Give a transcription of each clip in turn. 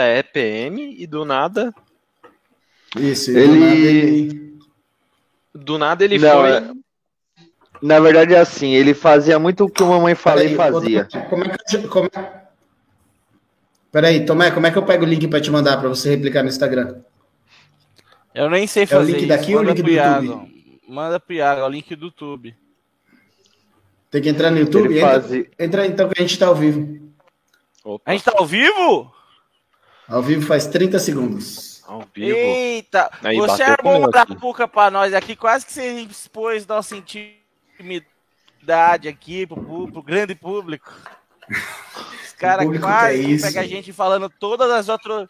é PM e do nada. Isso, ele... Do nada ele, do nada ele Não, foi. É... Na verdade é assim, ele fazia muito o que a mamãe falei e fazia. Como é que, como é... Peraí, Tomé, como é que eu pego o link para te mandar para você replicar no Instagram? Eu nem sei fazer. É o link daqui ou o link do YouTube? Manda pro Iago, é o link do YouTube. Tem que entrar no YouTube? Entra, faz... entra então que a gente tá ao vivo. Opa. A gente tá ao vivo? Ao vivo faz 30 segundos. Ao vivo. Eita, Aí, você armou uma puca pra nós aqui, quase que você expôs nossa intimidade aqui pro, pro grande público. Os caras quase é pega a gente falando todas as outras.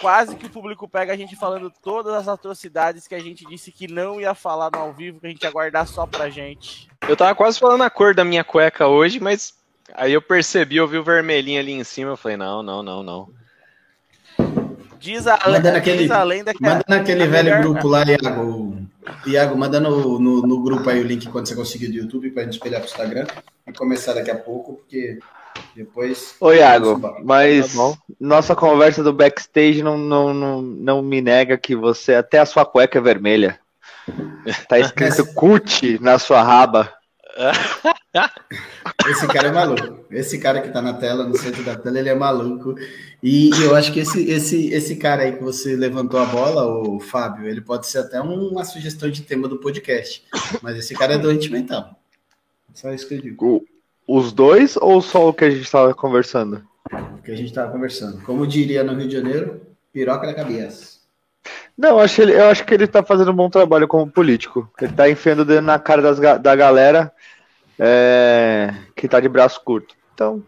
Quase que o público pega a gente falando todas as atrocidades que a gente disse que não ia falar no ao vivo, que a gente ia guardar só pra gente. Eu tava quase falando a cor da minha cueca hoje, mas aí eu percebi, eu vi o vermelhinho ali em cima, eu falei, não, não, não, não. Diz a, manda naquele, diz a lenda que Manda é naquele velho melhor... grupo lá, Iago. Iago, manda no, no, no, grupo aí o link quando você conseguir do YouTube pra gente espelhar pro Instagram e começar daqui a pouco, porque depois. Ô, Iago, mas tá nossa conversa do backstage não, não, não, não me nega que você, até a sua cueca é vermelha. Tá escrito CUT na sua raba. Esse cara é maluco. Esse cara que tá na tela, no centro da tela, ele é maluco. E, eu acho que esse, esse, esse cara aí que você levantou a bola, o Fábio, ele pode ser até uma sugestão de tema do podcast. Mas esse cara é doente mental. Só isso que eu digo. Os dois ou só o que a gente estava conversando? O que a gente estava conversando. Como diria no Rio de Janeiro, piroca na cabeça. Não, eu acho, ele, eu acho que ele está fazendo um bom trabalho como político. Ele está enfiando o dedo na cara das, da galera é, que está de braço curto. Então,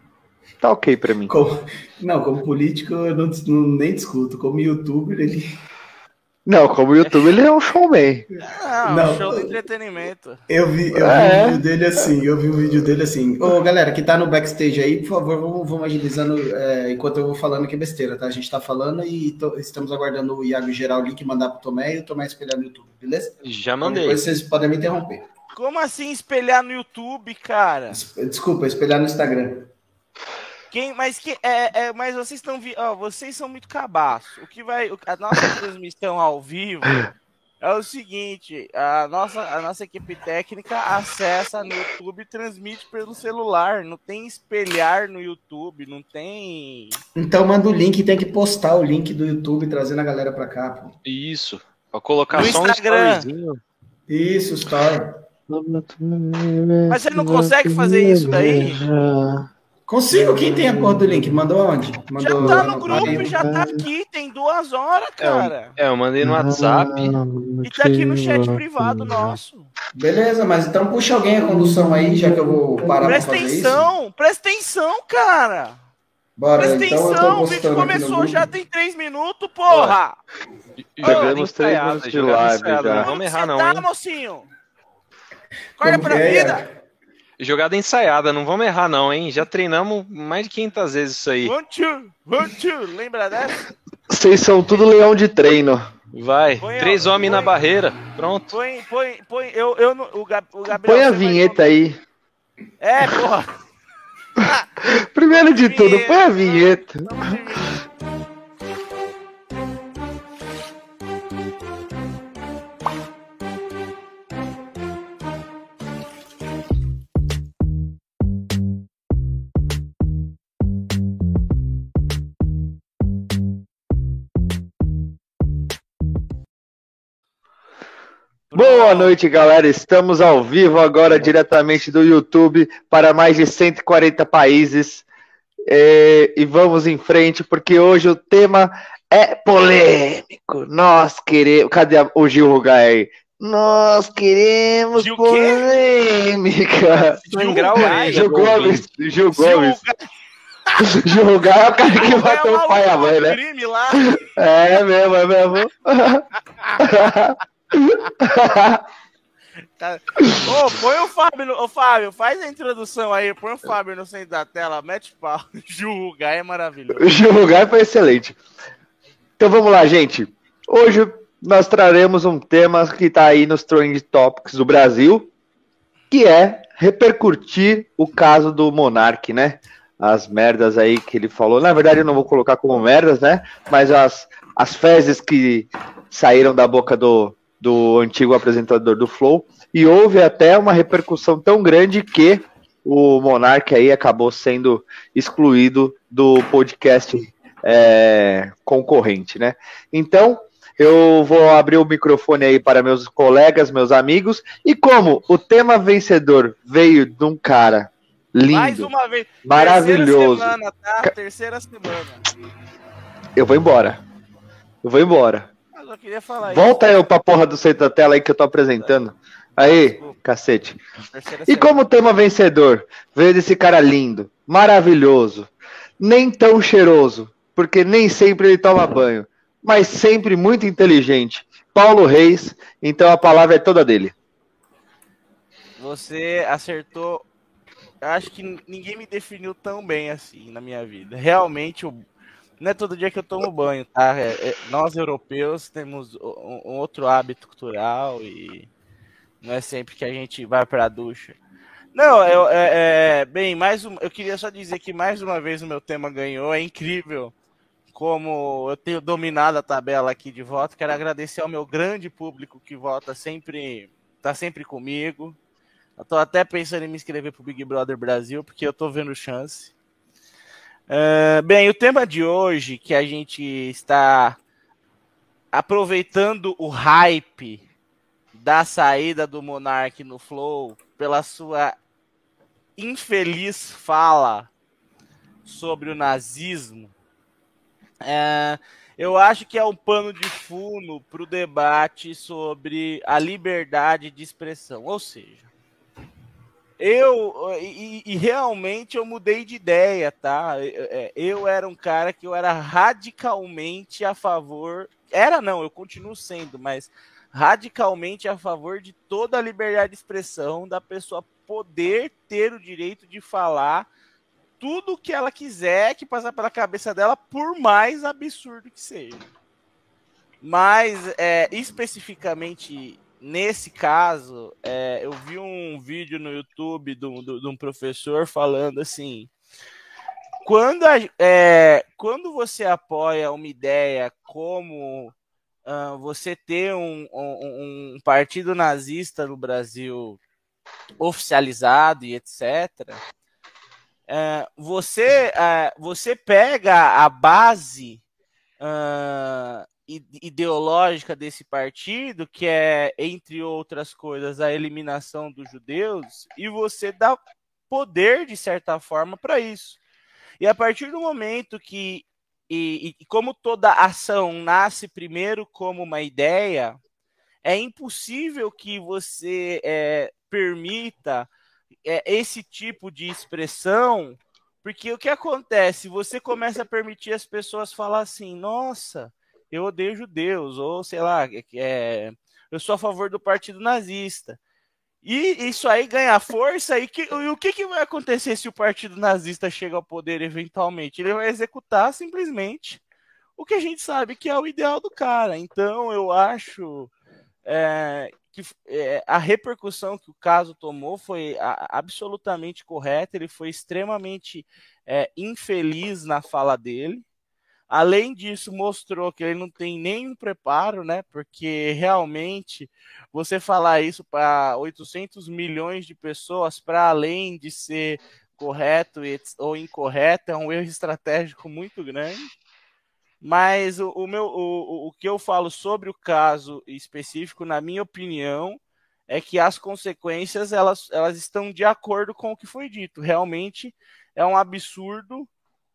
tá ok para mim. Como, não, como político eu não, não, nem discuto. Como youtuber, ele não, como YouTube ele é um showman. Não, não. Um show de entretenimento. Eu vi, eu é. vi um vídeo dele assim, eu vi um vídeo dele assim. Ô, galera, que tá no backstage aí, por favor, vamos, vamos agilizando é, enquanto eu vou falando que é besteira, tá? A gente tá falando e to, estamos aguardando o Iago gerar o link mandar pro Tomé e o Tomé espelhar no YouTube, beleza? Já mandei. Depois vocês podem me interromper. Como assim espelhar no YouTube, cara? Desculpa, espelhar no Instagram. Quem, mas que é, é, mas vocês estão oh, vocês são muito cabaço. O que vai a nossa transmissão ao vivo é o seguinte, a nossa a nossa equipe técnica acessa no YouTube e transmite pelo celular, não tem espelhar no YouTube, não tem Então manda o link, tem que postar o link do YouTube trazendo a galera para cá, pô. Isso. Pra colocar no só Instagram. um Isso, story. Mas você não consegue fazer isso daí? Consigo. Quem tem a cor do link? Mandou onde? Mandou já tá no grupo, já tá aqui. Tem duas horas, cara. É, eu, mandei no WhatsApp. e tá aqui no chat privado nosso. Beleza, mas então puxa alguém a condução aí, já que eu vou parar presta pra fazer atenção, isso. Presta atenção, cara. Bora, presta então atenção, o vídeo começou já tem três minutos, porra. Pegamos três minutos de live já. Vamos errar não, tá, mocinho? Acorda pra é, vida. Jogada ensaiada, não vamos errar não, hein? Já treinamos mais de 500 vezes isso aí. One, two, one, two. Lembra dessa? Vocês são tudo leão de treino. Vai, põe três a, homens põe, na barreira, pronto. Põe, põe, põe, eu, eu, o, o Gabriel... Põe a vinheta aí. É, porra. Primeiro de tudo, põe a vinheta. Boa noite, galera. Estamos ao vivo agora, diretamente do YouTube, para mais de 140 países. É, e vamos em frente, porque hoje o tema é polêmico. Nós queremos. Cadê o Gil Rugai? Nós queremos Gil polêmica. Gil, Grau, Gil Gomes. Gil Gomes. Gil Rugai é o cara que matou o pai e a mãe, né? É mesmo, é mesmo. Tá. Ô, põe o Fábio, ô Fábio, faz a introdução aí, põe o Fábio no centro da tela, mete pau. Jurugai é maravilhoso. Jurugai foi excelente. Então vamos lá, gente. Hoje nós traremos um tema que está aí nos Trend Topics do Brasil, que é repercutir o caso do Monark, né? as merdas aí que ele falou. Na verdade, eu não vou colocar como merdas, né? Mas as, as fezes que saíram da boca do, do antigo apresentador do Flow. E houve até uma repercussão tão grande que o Monark aí acabou sendo excluído do podcast é, concorrente, né? Então, eu vou abrir o microfone aí para meus colegas, meus amigos. E como o tema vencedor veio de um cara lindo, Mais uma vez. maravilhoso. Terceira semana, tá? Terceira semana. Eu vou embora. Eu vou embora. Eu queria falar Volta isso. eu pra porra do centro da tela aí que eu tô apresentando. Aí, Desculpa. cacete. E como tema vencedor, veio desse cara lindo, maravilhoso, nem tão cheiroso, porque nem sempre ele toma banho mas sempre muito inteligente. Paulo Reis, então a palavra é toda dele. Você acertou. Acho que ninguém me definiu tão bem assim na minha vida. Realmente, não é todo dia que eu tomo banho, tá? É, é, nós europeus temos um, um, outro hábito cultural e não é sempre que a gente vai para a ducha. Não, eu, é, é, bem, mais um, eu queria só dizer que mais uma vez o meu tema ganhou. É incrível como eu tenho dominado a tabela aqui de voto, quero agradecer ao meu grande público que vota sempre, tá sempre comigo. Eu tô até pensando em me inscrever pro Big Brother Brasil, porque eu tô vendo chance. Uh, bem, o tema de hoje que a gente está aproveitando o hype da saída do Monark no Flow pela sua infeliz fala sobre o nazismo é, eu acho que é um pano de fundo para o debate sobre a liberdade de expressão. Ou seja, eu e, e, realmente eu mudei de ideia, tá? É, eu era um cara que eu era radicalmente a favor. Era não, eu continuo sendo, mas radicalmente a favor de toda a liberdade de expressão da pessoa poder ter o direito de falar tudo que ela quiser que passar pela cabeça dela, por mais absurdo que seja. Mas, é, especificamente nesse caso, é, eu vi um vídeo no YouTube de um professor falando assim: quando, a, é, quando você apoia uma ideia como uh, você ter um, um, um partido nazista no Brasil oficializado e etc., é, você, é, você pega a base uh, ideológica desse partido, que é, entre outras coisas, a eliminação dos judeus, e você dá poder, de certa forma, para isso. E a partir do momento que, e, e como toda ação nasce primeiro como uma ideia, é impossível que você é, permita é, esse tipo de expressão, porque o que acontece? Você começa a permitir as pessoas falar assim, nossa, eu odeio judeus, ou sei lá, é, é eu sou a favor do partido nazista. E isso aí ganha força, e, que, e o que, que vai acontecer se o partido nazista chega ao poder eventualmente? Ele vai executar simplesmente o que a gente sabe que é o ideal do cara. Então eu acho é, que é, a repercussão que o caso tomou foi a, absolutamente correta, ele foi extremamente é, infeliz na fala dele. Além disso, mostrou que ele não tem nenhum preparo, né? Porque realmente você falar isso para 800 milhões de pessoas, para além de ser correto ou incorreto, é um erro estratégico muito grande. Mas o, o meu, o, o que eu falo sobre o caso específico, na minha opinião, é que as consequências elas, elas estão de acordo com o que foi dito. Realmente é um absurdo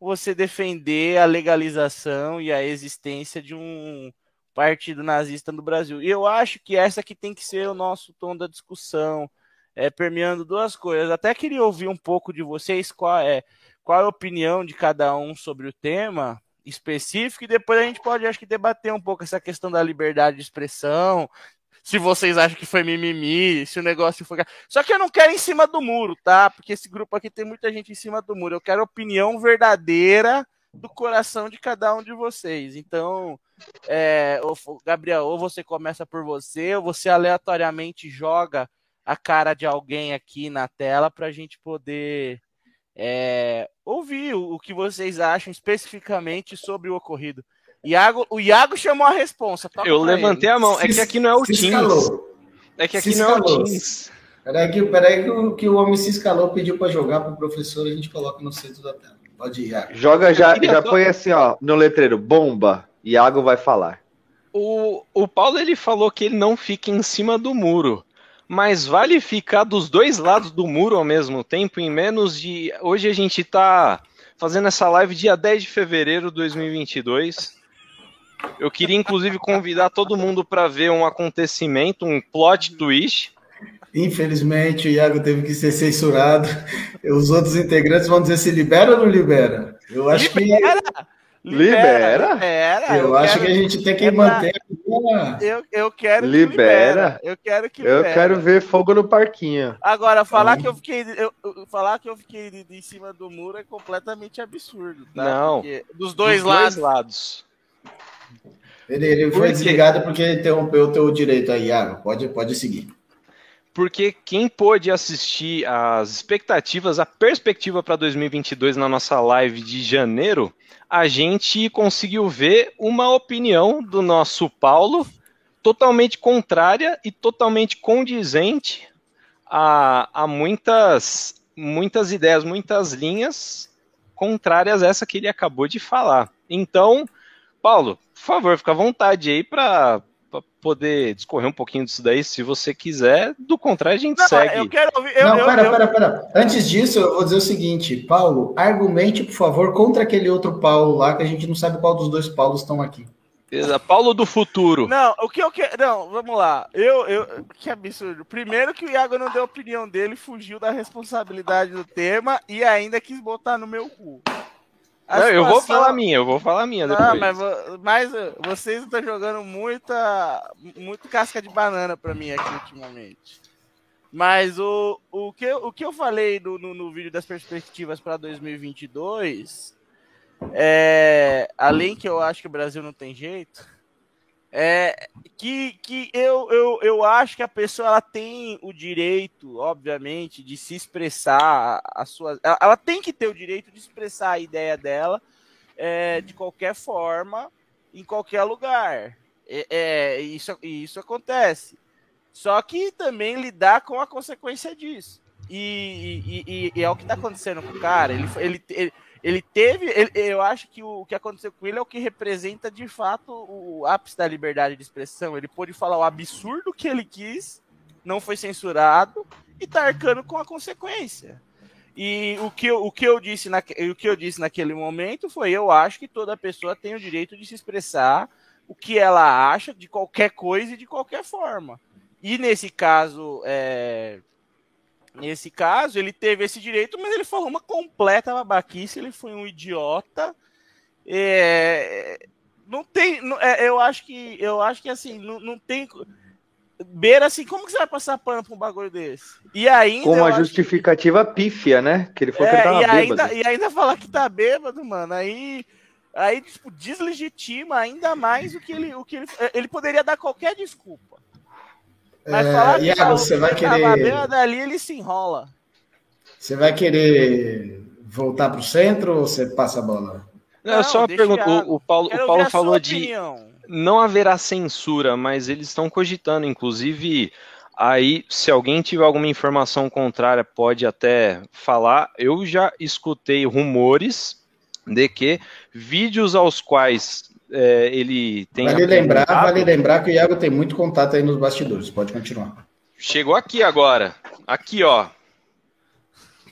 você defender a legalização e a existência de um partido nazista no Brasil. E eu acho que essa que tem que ser o nosso tom da discussão, é, permeando duas coisas. Até queria ouvir um pouco de vocês qual é, qual é a opinião de cada um sobre o tema específico e depois a gente pode, acho que, debater um pouco essa questão da liberdade de expressão. Se vocês acham que foi mimimi, se o negócio foi. Só que eu não quero em cima do muro, tá? Porque esse grupo aqui tem muita gente em cima do muro. Eu quero opinião verdadeira do coração de cada um de vocês. Então, é, Gabriel, ou você começa por você, ou você aleatoriamente joga a cara de alguém aqui na tela para a gente poder é, ouvir o, o, que vocês acham especificamente sobre o ocorrido. Iago, o Iago chamou a responsa. Eu levantei ele. a mão. É que aqui não é o Teams. É que aqui se não escalou. é o Teams. Peraí que, peraí que, o, que o homem se escalou, pediu para jogar para o professor, a gente coloca no centro da tela. Pode ir, Iago. Joga já, já põe assim, ó, no letreiro, bomba. Iago vai falar. O, o Paulo ele falou que ele não fica em cima do muro mas vale ficar dos dois lados do muro ao mesmo tempo em menos de. Hoje a gente está fazendo essa live dia 10 de fevereiro de 2022. Eu queria inclusive convidar todo mundo para ver um acontecimento, um plot twist. Infelizmente, o Iago teve que ser censurado. Os outros integrantes vão dizer se libera ou não libera. Eu acho libera. que Libera. libera. Eu, eu acho que a gente tem que manter. Eu, eu quero libera. que libera. Eu quero que libera. Eu quero ver fogo no parquinho. Agora, falar que eu fiquei. Eu, falar que eu fiquei de, de, cima do muro é completamente absurdo. Tá? Não. Porque dos dois dos lados. Dois lados. Ele, ele foi desligado porque interrompeu o teu direito aí, Iago. Pode, pode seguir porque quem pôde assistir as expectativas, a perspectiva para 2022 na nossa live de janeiro, a gente conseguiu ver uma opinião do nosso Paulo totalmente contrária e totalmente condizente a, a muitas, muitas ideias, muitas linhas contrárias a essa que ele acabou de falar. Então, Paulo, por favor, fica à vontade aí para para poder discorrer um pouquinho disso daí, se você quiser. Do contrário, a gente não, segue. Eu quero ouvir. Eu, não, eu, pera, eu... pera, pera. Antes disso, eu vou dizer o seguinte, Paulo, argumente, por favor, contra aquele outro Paulo lá, que a gente não sabe qual dos dois Paulos estão aqui. Paulo do futuro. Não, o que eu quero. Não, vamos lá. Eu, eu. Que absurdo. Primeiro que o Iago não deu a opinião dele, fugiu da responsabilidade do tema e ainda quis botar no meu cu. Não, eu vou falar a minha, eu vou falar a minha depois. Não, mas, mas uh, vocês estão jogando muita, muito casca de banana para mim aqui ultimamente. Mas o, o, que, o que eu falei no, no, no vídeo das perspectivas para 2022, é, além que eu acho que o Brasil não tem jeito, é, que, que eu, eu, eu acho que a pessoa ela tem o direito, obviamente, de se expressar a sua. Ela, ela tem que ter o direito de expressar a ideia dela é, de qualquer forma, em qualquer lugar. É, é, isso, isso acontece. Só que também lidar com a consequência disso. E, e, e, e é o que está acontecendo com o cara. Ele, ele, ele ele teve, ele, eu acho que o, o, que aconteceu com ele é o que representa de fato o ápice da liberdade de expressão. Ele pôde falar o absurdo que ele quis, não foi censurado e tá arcando com a consequência. E o que, eu, o, que eu disse na, o que eu disse naquele momento foi: eu acho que toda pessoa tem o direito de se expressar o que ela acha de qualquer coisa e de qualquer forma. E nesse caso, é, Nesse caso, ele teve esse direito, mas ele falou uma completa babaquice, ele foi um idiota. É, não tem. Não, é, eu acho que. Eu acho que assim, não, não tem. Beira assim, como que você vai passar pano pra um bagulho desse? E ainda. Com uma justificativa que... pífia, né? Que ele falou é, que ele tava e bêbado. Ainda, e ainda falar que tá bêbado, mano. Aí. Aí, tipo, deslegitima ainda mais o que ele. O que ele, ele poderia dar qualquer desculpa. Mas é, falar Iago, você vai querer. ali ele se enrola. Você vai querer voltar para o centro ou você passa a bola? Não, não só uma pergunta. O, o, Paulo, o Paulo falou de não haverá censura, mas eles estão cogitando, inclusive. Aí, se alguém tiver alguma informação contrária, pode até falar. Eu já escutei rumores de que vídeos aos quais é, ele tem. Vale lembrar, vale lembrar que o Iago tem muito contato aí nos bastidores. Pode continuar. Chegou aqui agora. Aqui, ó.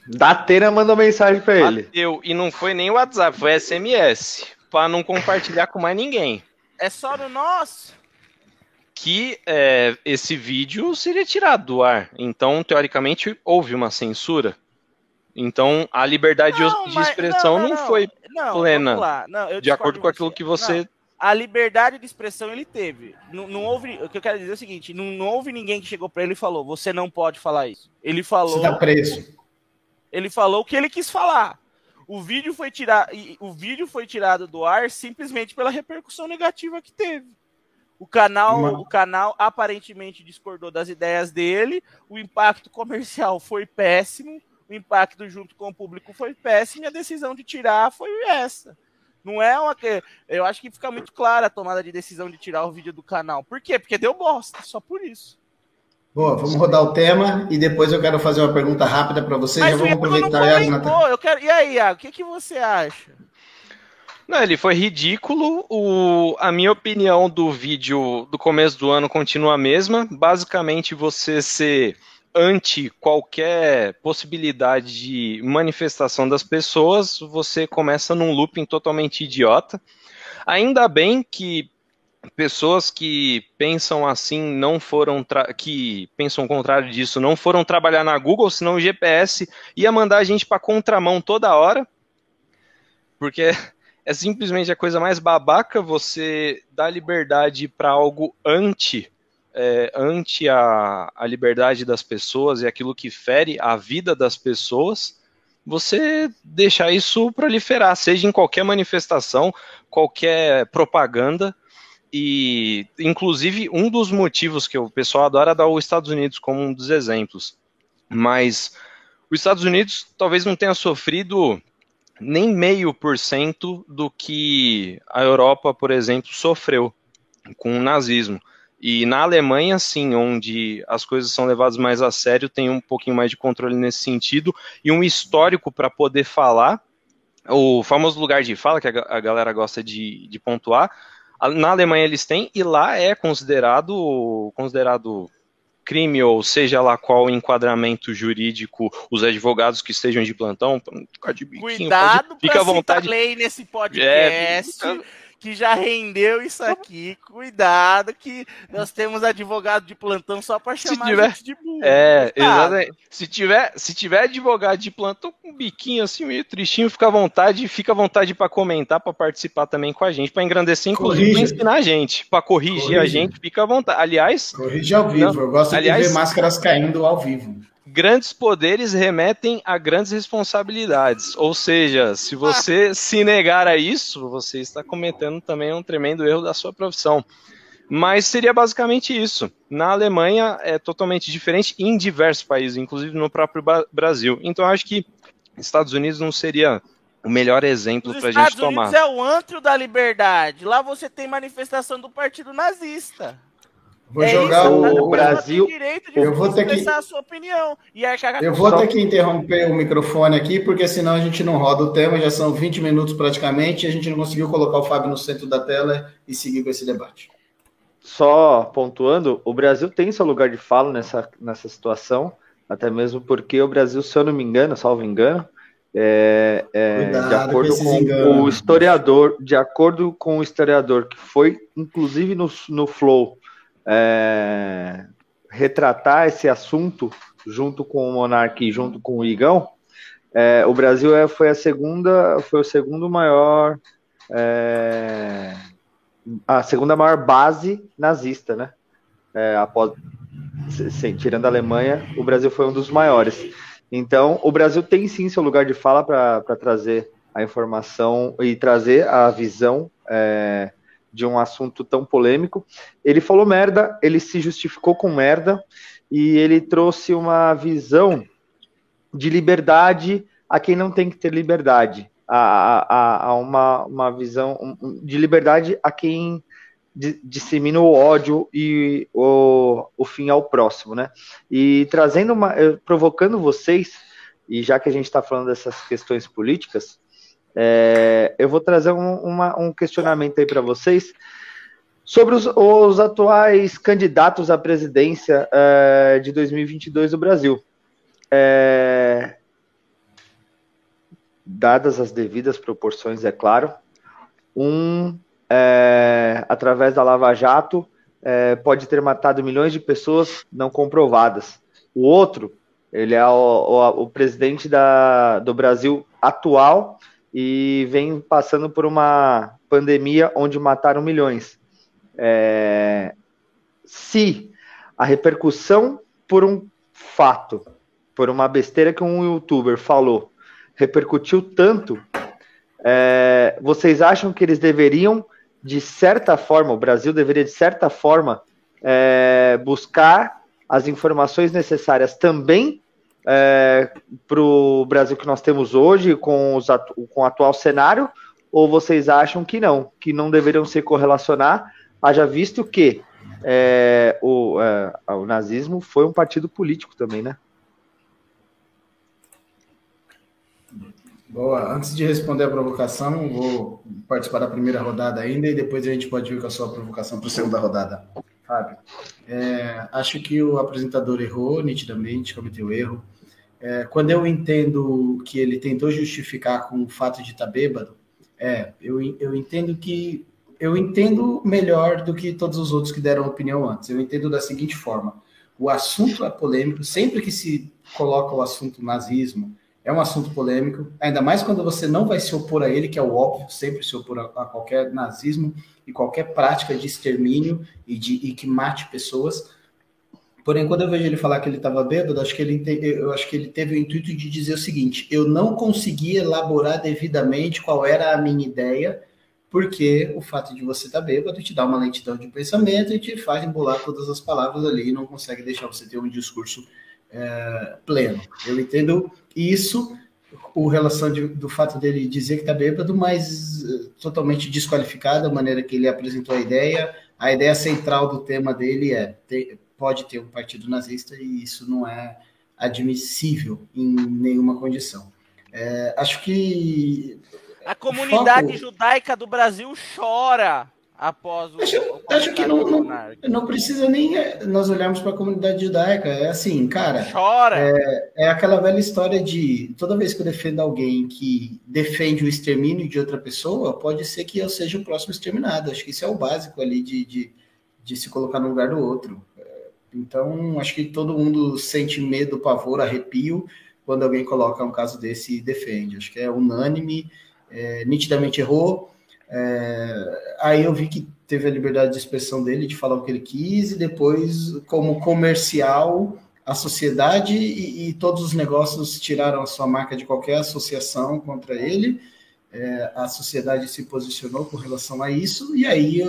Datena mandou mensagem para ele. Eu e não foi nem WhatsApp, foi SMS, para não compartilhar com mais ninguém. É só no nosso. Que é, esse vídeo seria tirado do ar. Então, teoricamente, houve uma censura. Então, a liberdade não, de expressão não, não, não, foi plena. de acordo com aquilo que você. A liberdade de expressão ele teve. Não, não houve. O que eu quero dizer é o seguinte: não, não houve ninguém que chegou para ele e falou: você não pode falar isso. Ele falou. Você tá preso. Ele falou o que ele quis falar. O vídeo foi tirado, o vídeo foi tirado do ar simplesmente pela repercussão negativa que teve. O canal, o canal aparentemente discordou das ideias dele, o impacto comercial foi péssimo, o impacto junto com o público foi péssimo e a decisão de tirar foi essa. Não é uma que. Eu acho que fica muito clara a tomada de decisão de tirar o vídeo do canal. Por quê? Porque deu bosta, só por isso. Boa, vamos rodar o tema e depois eu quero fazer uma pergunta rápida para vocês. Mas Já vamos aproveitar. Iago, eu quero... E aí, Iago, o que, que você acha? Não, ele foi ridículo. O, a minha opinião do vídeo do começo do ano continua a mesma. Basicamente, você ser ante qualquer possibilidade de manifestação das pessoas, você começa num looping totalmente idiota. Ainda bem que pessoas que pensam assim não foram que pensam o contrário disso não foram trabalhar na Google, senão o GPS ia mandar a gente para contramão toda hora. Porque é simplesmente a coisa mais babaca você dar liberdade para algo anti é, anti a, a liberdade das pessoas e aquilo que fere a vida das pessoas, você deixar isso proliferar, seja em qualquer manifestação, qualquer propaganda. E, inclusive, um dos motivos que o pessoal adora dar os Estados Unidos como um dos exemplos. Mas os Estados Unidos talvez não tenha sofrido nem meio por cento do que a Europa, por exemplo, sofreu com o nazismo. E na Alemanha, sim, onde as coisas são levadas mais a sério, tem um pouquinho mais de controle nesse sentido e um histórico para poder falar. O famoso lugar de fala, que a galera gosta de, de pontuar, na Alemanha eles têm, e lá é considerado, considerado crime, ou seja lá qual enquadramento jurídico os advogados que estejam de plantão, ficar de biquinho, Cuidado pode, fica à vontade. lei nesse podcast. É, que já rendeu isso aqui. Cuidado que nós temos advogado de plantão só para chamar se tiver, gente de burro. É, exatamente. Se tiver, se tiver advogado de plantão com um biquinho assim meio tristinho, fica à vontade, fica à vontade para comentar, para participar também com a gente, para engrandecer inclusive para ensinar a gente, para corrigir Corrige. a gente, fica à vontade. Aliás, corrige ao vivo. Não, eu gosto aliás, de ver máscaras caindo ao vivo grandes poderes remetem a grandes responsabilidades. Ou seja, se você ah. se negar a isso, você está cometendo também um tremendo erro da sua profissão. Mas seria basicamente isso. Na Alemanha é totalmente diferente em diversos países, inclusive no próprio Brasil. Então acho que Estados Unidos não seria o melhor exemplo para a gente tomar. Os Estados Unidos é o antro da liberdade. Lá você tem manifestação do partido nazista. Vou é jogar isso, o Brasil. eu vou ter que a sua opinião. E aí, eu vou ter que interromper o microfone aqui, porque senão a gente não roda o tema. Já são 20 minutos praticamente. E a gente não conseguiu colocar o Fábio no centro da tela e seguir com esse debate. Só pontuando, o Brasil tem seu lugar de fala nessa, nessa situação, até mesmo porque o Brasil, se eu não me engano, salvo engano, é, é, de acordo com, com o historiador, de acordo com o historiador que foi, inclusive no, no Flow, é, retratar esse assunto junto com o Monark e junto com o Igão, é, o Brasil é, foi a segunda, foi o segundo maior, é, a segunda maior base nazista, né? É, após, tirando a Alemanha, o Brasil foi um dos maiores. Então, o Brasil tem sim seu lugar de fala para trazer a informação e trazer a visão é, de um assunto tão polêmico. Ele falou merda, ele se justificou com merda e ele trouxe uma visão de liberdade a quem não tem que ter liberdade, a, a, a uma, uma visão de liberdade a quem dissemina o ódio e o, o fim ao próximo, né? E trazendo uma, eh, provocando vocês, e já que a gente está falando dessas questões políticas, é, eu vou trazer um, uma, um questionamento aí para vocês sobre os, os, atuais candidatos à presidência é, de 2022 do Brasil. É, dadas as devidas proporções, é claro, um, é, através da Lava Jato, é, pode ter matado milhões de pessoas não comprovadas. O outro, ele é o, o, o presidente da, do Brasil atual, e vem passando por uma pandemia onde mataram milhões. É, se a repercussão por um fato, por uma besteira que um youtuber falou, repercutiu tanto, é, vocês acham que eles deveriam, de certa forma, o Brasil deveria, de certa forma, é, buscar as informações necessárias também é, para o Brasil que nós temos hoje, com, os com o atual cenário, ou vocês acham que não, que não deveriam se correlacionar, haja visto que é, o, é, o nazismo foi um partido político também, né? Boa. Antes de responder a provocação, vou participar da primeira rodada ainda e depois a gente pode vir com a sua provocação para a segunda rodada. Fábio, é, acho que o apresentador errou nitidamente, cometeu erro. É, quando eu entendo que ele tentou justificar com o fato de estar tá bêbado, é, eu, eu entendo que eu entendo melhor do que todos os outros que deram opinião antes. Eu entendo da seguinte forma: o assunto é polêmico, sempre que se coloca o assunto nazismo, é um assunto polêmico, ainda mais quando você não vai se opor a ele, que é o óbvio, sempre se opor a, a qualquer nazismo e qualquer prática de extermínio e, de, e que mate pessoas. Porém, quando eu vejo ele falar que ele estava bêbado, acho que ele, eu acho que ele teve o intuito de dizer o seguinte: eu não consegui elaborar devidamente qual era a minha ideia, porque o fato de você estar tá bêbado te dá uma lentidão de pensamento e te faz embolar todas as palavras ali e não consegue deixar você ter um discurso é, pleno. Eu entendo isso, o relação de, do fato dele dizer que está bêbado, mas uh, totalmente desqualificado a maneira que ele apresentou a ideia. A ideia central do tema dele é ter, pode ter um partido nazista e isso não é admissível em nenhuma condição. É, acho que a comunidade foco... judaica do Brasil chora após o. Acho, o acho que não, não, não, precisa nem é, nós olharmos para a comunidade judaica. É assim, cara. Chora! É, é, aquela velha história de toda vez que eu defendo alguém que defende o extermínio de outra pessoa, pode ser que eu seja o próximo exterminado. Acho que isso é o básico ali de, de, de se colocar no lugar do outro. Então, acho que todo mundo sente medo, pavor, arrepio quando alguém coloca um caso desse e defende. Acho que é unânime, é, nitidamente errou é, aí eu vi que teve a liberdade de expressão dele de falar o que ele quis, e depois, como comercial, a sociedade e, e todos os negócios tiraram a sua marca de qualquer associação contra ele. É, a sociedade se posicionou com relação a isso, e aí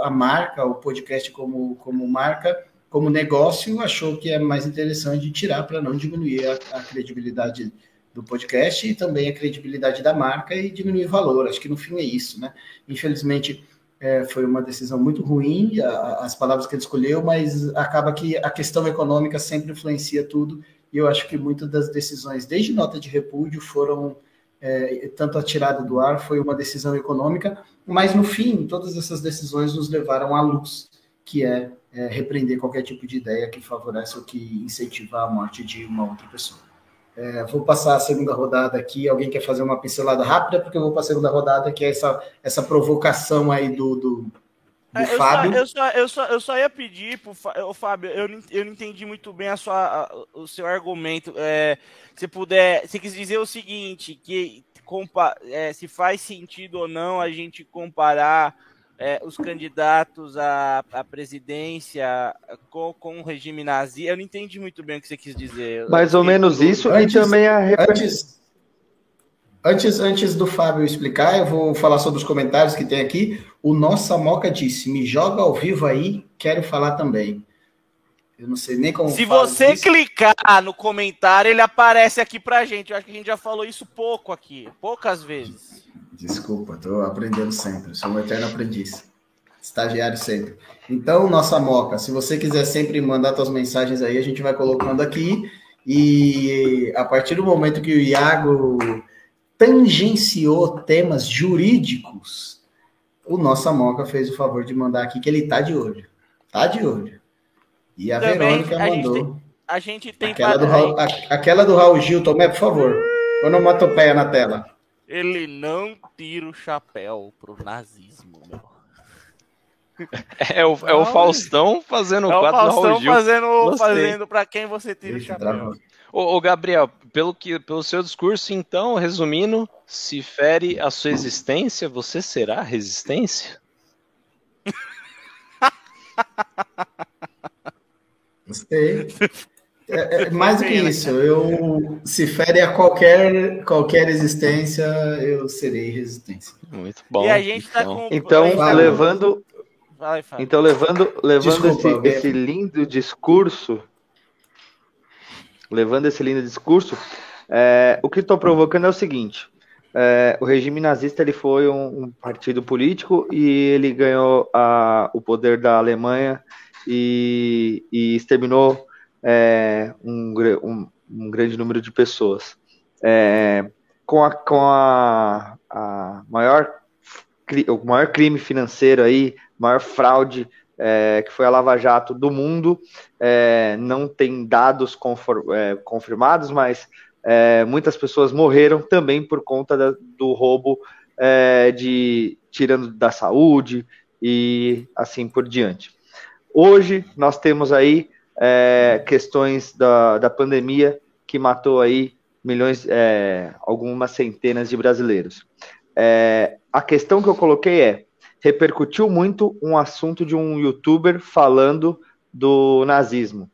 a marca, o podcast como, como marca, como negócio, achou que é mais interessante tirar para não diminuir a, a credibilidade do podcast e também a credibilidade da marca e diminuir valor. Acho que no fim é isso, né? Infelizmente é, foi uma decisão muito ruim, a, as palavras que ele escolheu, mas acaba que a questão econômica sempre influencia tudo. E eu acho que muitas das decisões, desde nota de repúdio, foram é, tanto a tirada do ar foi uma decisão econômica, mas no fim todas essas decisões nos levaram à luz, que é, é repreender qualquer tipo de ideia que favorece ou que incentiva a morte de uma outra pessoa. É, vou passar a segunda rodada aqui. Alguém quer fazer uma pincelada rápida? Porque eu vou para a segunda rodada, que é essa, essa provocação aí do, do, do é, eu Fábio. Só, eu, só, eu, só, eu só ia pedir para o Fábio, eu não, eu não entendi muito bem a sua, a, o seu argumento. É, se puder, se quis dizer o seguinte, que compa, é, se faz sentido ou não a gente comparar é, os candidatos à, à presidência com, com o regime nazi. Eu não entendi muito bem o que você quis dizer. Mais ou menos isso, antes, e também a antes, antes, antes do Fábio explicar, eu vou falar sobre os comentários que tem aqui. O Nossa Moca disse: me joga ao vivo aí, quero falar também. Eu não sei nem como. Se você isso. clicar no comentário, ele aparece aqui pra gente. Eu acho que a gente já falou isso pouco aqui, poucas vezes. Desculpa, estou aprendendo sempre, sou um eterno aprendiz. Estagiário sempre. Então, nossa moca, se você quiser sempre mandar suas mensagens aí, a gente vai colocando aqui. E a partir do momento que o Iago tangenciou temas jurídicos, o nossa moca fez o favor de mandar aqui que ele tá de olho. Tá de olho. E a Também, Verônica a mandou. Gente tem, a gente tem aquela, do Raul, a, aquela do Raul Gil, Tomé, por favor. Onomatopeia na tela. Ele não tira o chapéu pro nazismo, meu. É o, é o Faustão fazendo é o quadro Faustão fazendo, fazendo para quem você tira o chapéu. Ô, ô, Gabriel, pelo, que, pelo seu discurso, então, resumindo, se fere a sua existência, você será resistência? Gostei. É, é, mais do que isso, eu se fere a qualquer, qualquer existência, eu serei resistência. Muito bom. E a gente tá com. Então, Vai, levando. Vai, então, levando, levando Desculpa, esse, esse lindo discurso, levando esse lindo discurso, é, o que estou provocando é o seguinte: é, o regime nazista ele foi um, um, partido político e ele ganhou a, o poder da Alemanha e, e exterminou é, um, um, um, grande número de pessoas. É, com a, com a, a maior, o maior crime financeiro aí, maior fraude é, que foi a Lava Jato do mundo. É, não tem dados é, confirmados, mas é, muitas pessoas morreram também por conta da, do roubo é, de tirando da saúde e assim por diante. Hoje nós temos aí é, questões da, da pandemia que matou aí milhões, algumas centenas de brasileiros. a questão que eu coloquei é repercutiu muito um assunto de um youtuber falando do nazismo.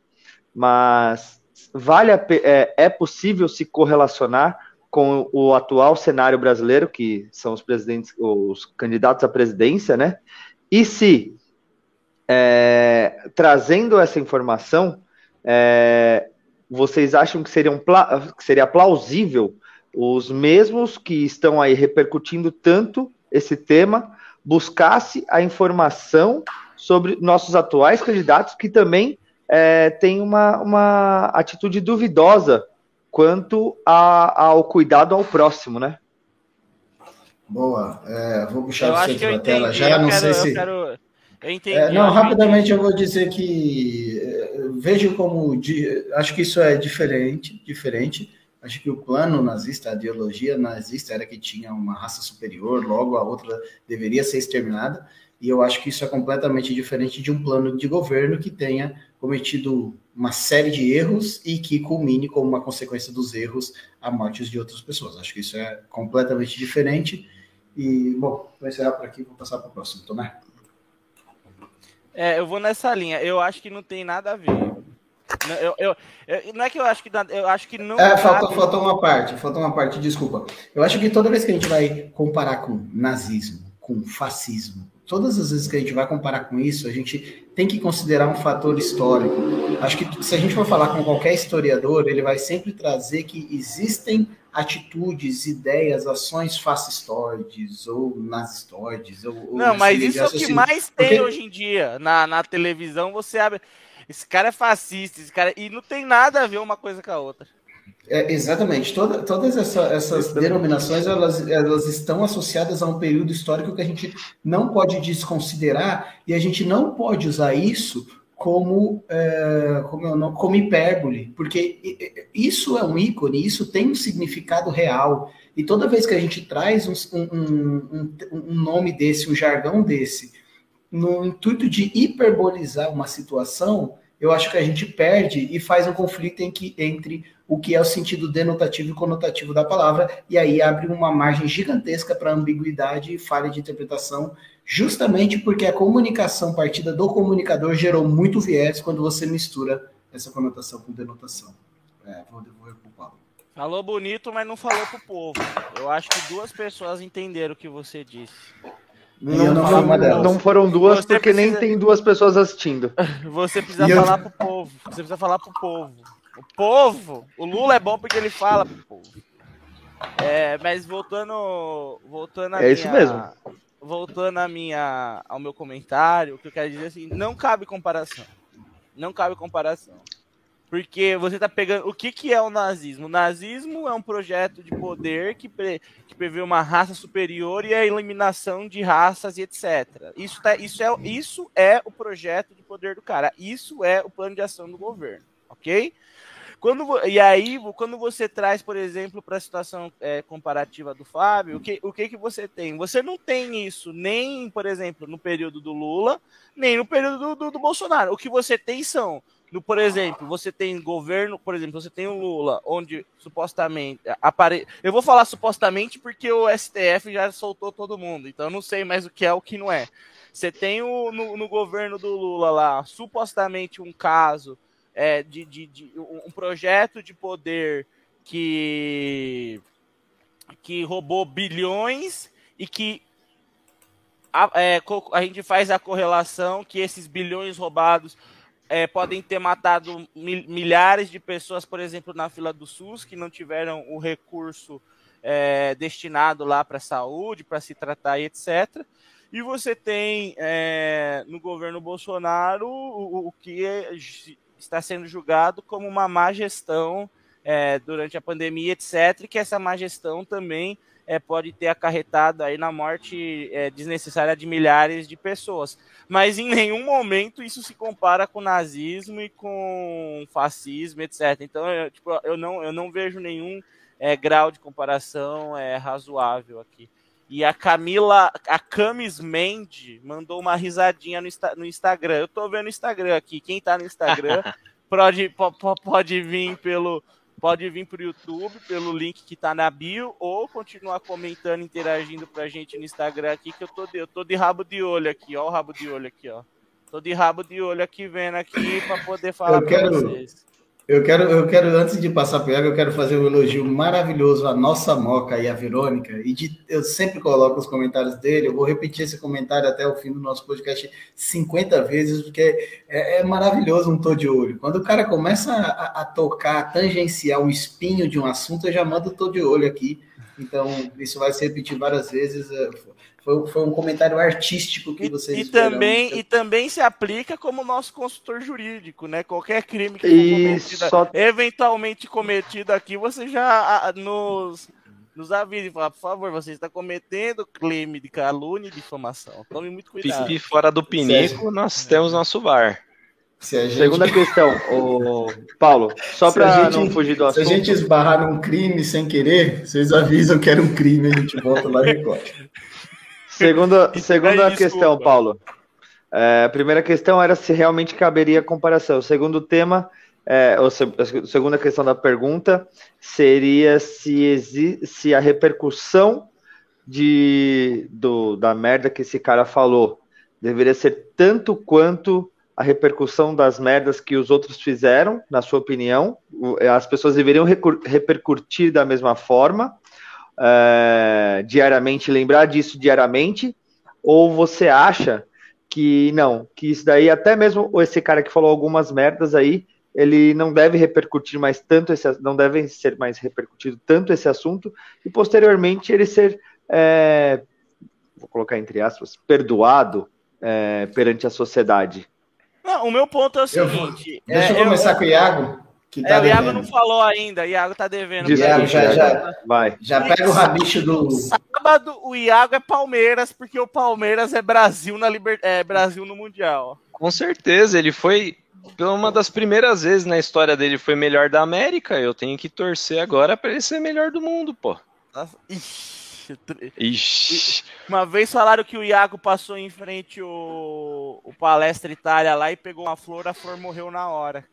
Mas vale a, é, é possível se correlacionar com o atual cenário brasileiro, que são os presidentes, os candidatos à presidência, né? E se é, trazendo essa informação, é, vocês acham que, seriam, que seria plausível os mesmos que estão aí repercutindo tanto esse tema buscasse a informação sobre nossos atuais candidatos que também é, têm uma, uma atitude duvidosa quanto a, ao cuidado ao próximo, né? Boa. É, vou puxar o centro da tela já. Eu não quero, sei se. Quero... Eu entendi, é, não, rapidamente eu vou dizer que é, vejo como acho que isso é diferente, diferente. Acho que o plano nazista, a ideologia nazista era que tinha uma raça superior, logo a outra deveria ser exterminada. E eu acho que isso é completamente diferente de um plano de governo que tenha cometido uma série de erros e que culmine como uma consequência dos erros a mortes de outras pessoas. Acho que isso é completamente diferente. E, bom, vou encerrar por aqui, vou passar para o próximo, Tomé. É, eu vou nessa linha. Eu acho que não tem nada a ver. Eu, eu, eu, não é que eu acho que eu acho que não. É, faltou, faltou uma parte, faltou uma parte, desculpa. Eu acho que toda vez que a gente vai comparar com nazismo, com fascismo, todas as vezes que a gente vai comparar com isso, a gente tem que considerar um fator histórico. Acho que se a gente for falar com qualquer historiador, ele vai sempre trazer que existem atitudes, ideias, ações fascistoides ou nazistoides. Ou, não, mas isso é o que mais tem Porque... hoje em dia na, na televisão. Você abre esse cara é fascista, esse cara. E não tem nada a ver uma coisa com a outra. É, exatamente. Toda, todas essa, essas denominações elas, elas estão associadas a um período histórico que a gente não pode desconsiderar e a gente não pode usar isso como, é, como, como hipérbole, porque isso é um ícone, isso tem um significado real. E toda vez que a gente traz um, um, um, um nome desse, um jargão desse, no intuito de hiperbolizar uma situação, eu acho que a gente perde e faz um conflito em que, entre o que é o sentido denotativo e conotativo da palavra, e aí abre uma margem gigantesca para ambiguidade e falha de interpretação, justamente porque a comunicação partida do comunicador gerou muito viés quando você mistura essa conotação com denotação. É, vou devolver para o Paulo. Falou bonito, mas não falou para o povo. Eu acho que duas pessoas entenderam o que você disse. Não, não, não, foram duas você porque precisa... nem tem duas pessoas assistindo. Você precisa e falar eu... pro povo. Você precisa falar pro povo. O povo, o Lula é bom porque ele fala pro povo. É, mas voltando, voltando a é minha, isso mesmo. Voltando a minha, ao meu comentário, o que eu quero dizer é assim, não cabe comparação. Não cabe comparação. Porque você está pegando. O que, que é o nazismo? O nazismo é um projeto de poder que, pre... que prevê uma raça superior e a eliminação de raças e etc. Isso, tá... isso, é... isso é o projeto de poder do cara. Isso é o plano de ação do governo. Ok? Quando, e aí, quando você traz, por exemplo, para a situação é, comparativa do Fábio, o que, o que, que você tem? Você não tem isso nem, por exemplo, no período do Lula, nem no período do, do, do Bolsonaro. O que você tem são no, por exemplo, você tem governo, por exemplo, você tem o Lula, onde supostamente apare... Eu vou falar supostamente porque o STF já soltou todo mundo, então eu não sei mais o que é o que não é. Você tem o, no, no governo do Lula lá, supostamente um caso é, de, de, de, um projeto de poder que que roubou bilhões e que a, é, a gente faz a correlação que esses bilhões roubados é, podem ter matado milhares de pessoas, por exemplo, na fila do SUS, que não tiveram o recurso é, destinado lá para a saúde, para se tratar e etc. E você tem é, no governo Bolsonaro o, o que está sendo julgado como uma má gestão é, durante a pandemia, etc., e que essa má gestão também é, pode ter acarretado aí na morte é, desnecessária de milhares de pessoas. Mas em nenhum momento isso se compara com nazismo e com fascismo, etc. Então, eu, tipo, eu, não, eu não vejo nenhum é, grau de comparação é, razoável aqui. E a Camila, a Camis Mende, mandou uma risadinha no, no Instagram. Eu tô vendo o Instagram aqui. Quem tá no Instagram pode, pode, pode vir pelo pode vir para o YouTube pelo link que está na bio ou continuar comentando, interagindo para a gente no Instagram aqui, que eu tô, de, eu tô de rabo de olho aqui, ó, o rabo de olho aqui, ó. Tô de rabo de olho aqui vendo aqui para poder falar para vocês. Eu quero, eu quero, antes de passar para o eu quero fazer um elogio maravilhoso à nossa Moca e à Verônica. E de, eu sempre coloco os comentários dele. Eu vou repetir esse comentário até o fim do nosso podcast 50 vezes, porque é, é maravilhoso um tô de olho. Quando o cara começa a, a, tocar, a tangenciar um espinho de um assunto, eu já mando o tô de olho aqui. Então, isso vai se repetir várias vezes. É, foi, foi um comentário artístico que vocês e, e também E também se aplica como nosso consultor jurídico, né? Qualquer crime que cometido, só... eventualmente cometido aqui, você já nos, nos avise, fala, por favor, você está cometendo crime de calúnia e difamação. Tome muito cuidado. Pipi fora do pinico, nós temos nosso VAR. Gente... Segunda questão, o Paulo, só para não fugir do assunto. Se a gente esbarrar num crime sem querer, vocês avisam que era um crime, a gente volta lá e recorre. Segunda, segunda questão, Paulo. É, a primeira questão era se realmente caberia comparação. O segundo tema, é, ou se, a segunda questão da pergunta seria se, se a repercussão de, do, da merda que esse cara falou deveria ser tanto quanto a repercussão das merdas que os outros fizeram, na sua opinião? As pessoas deveriam repercutir da mesma forma? uh, diariamente, lembrar disso diariamente? Ou você acha que não, que isso daí, até mesmo esse cara que falou algumas merdas aí, ele não deve repercutir mais tanto esse, não deve ser mais repercutido tanto esse assunto, e posteriormente ele ser, é, vou colocar entre aspas, perdoado é, perante a sociedade. Não, o meu ponto é o seguinte. Eu, deixa eu começar eu, com o Iago. Que tá é, o Iago não falou ainda, o Iago tá devendo. Iago, já, já, vai. já pega o rabicho do. Sábado o Iago é Palmeiras, porque o Palmeiras é Brasil, na liber... é Brasil no Mundial. Com certeza, ele foi. Pela uma das primeiras vezes na história dele foi melhor da América. Eu tenho que torcer agora para ele ser melhor do mundo, pô. Ixi. Ixi. Uma vez falaram que o Iago passou em frente o, o Palestra Itália lá e pegou uma flor, a flor morreu na hora.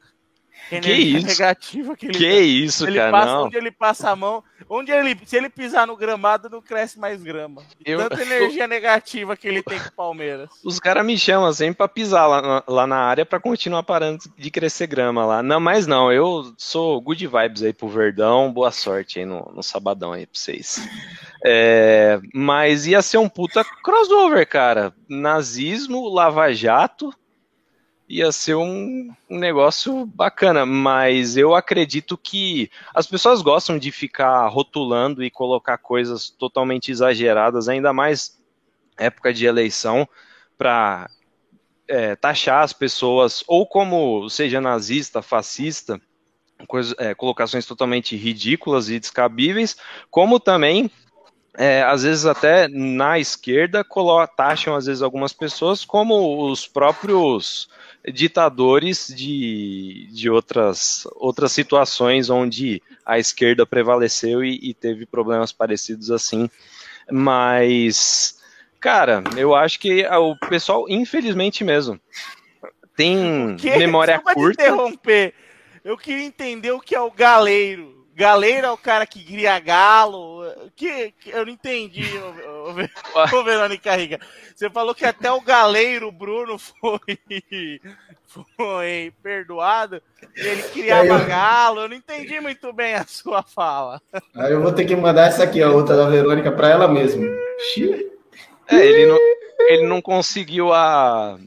Que isso? negativa que ele Que isso, ele cara, passa, não. Onde ele passa a mão, onde ele, se ele pisar no gramado, não cresce mais grama. Eu... Tanta energia negativa que ele tem com o Palmeiras. Os caras me chamam sempre pra pisar lá na, lá na área pra continuar parando de crescer grama lá. Não, mas não, eu sou good vibes aí pro Verdão, boa sorte aí no, no sabadão aí pra vocês. É, mas ia ser um puta crossover, cara. Nazismo, Lava Jato ia ser um, um, negócio bacana, mas eu acredito que as pessoas gostam de ficar rotulando e colocar coisas totalmente exageradas, ainda mais época de eleição, para é, taxar as pessoas, ou como seja nazista, fascista, coisa, é, colocações totalmente ridículas e descabíveis, como também é, às vezes até na esquerda taxam às vezes algumas pessoas como os próprios ditadores de, de outras, outras situações onde a esquerda prevaleceu e, e teve problemas parecidos assim. Mas, cara, eu acho que o pessoal, infelizmente mesmo, tem memória Só curta. interromper. Eu queria entender o que é o galeiro. Galeiro é o cara que cria galo. Que, que eu não entendi, ô, ô, ô, Verônica Riga. Você falou que até o galeiro Bruno foi, foi perdoado. Ele criava eu... galo. Eu não entendi muito bem a sua fala. Aí eu vou ter que mandar essa aqui, a outra da Verônica, para ela mesma. É, ele não, ele não conseguiu a,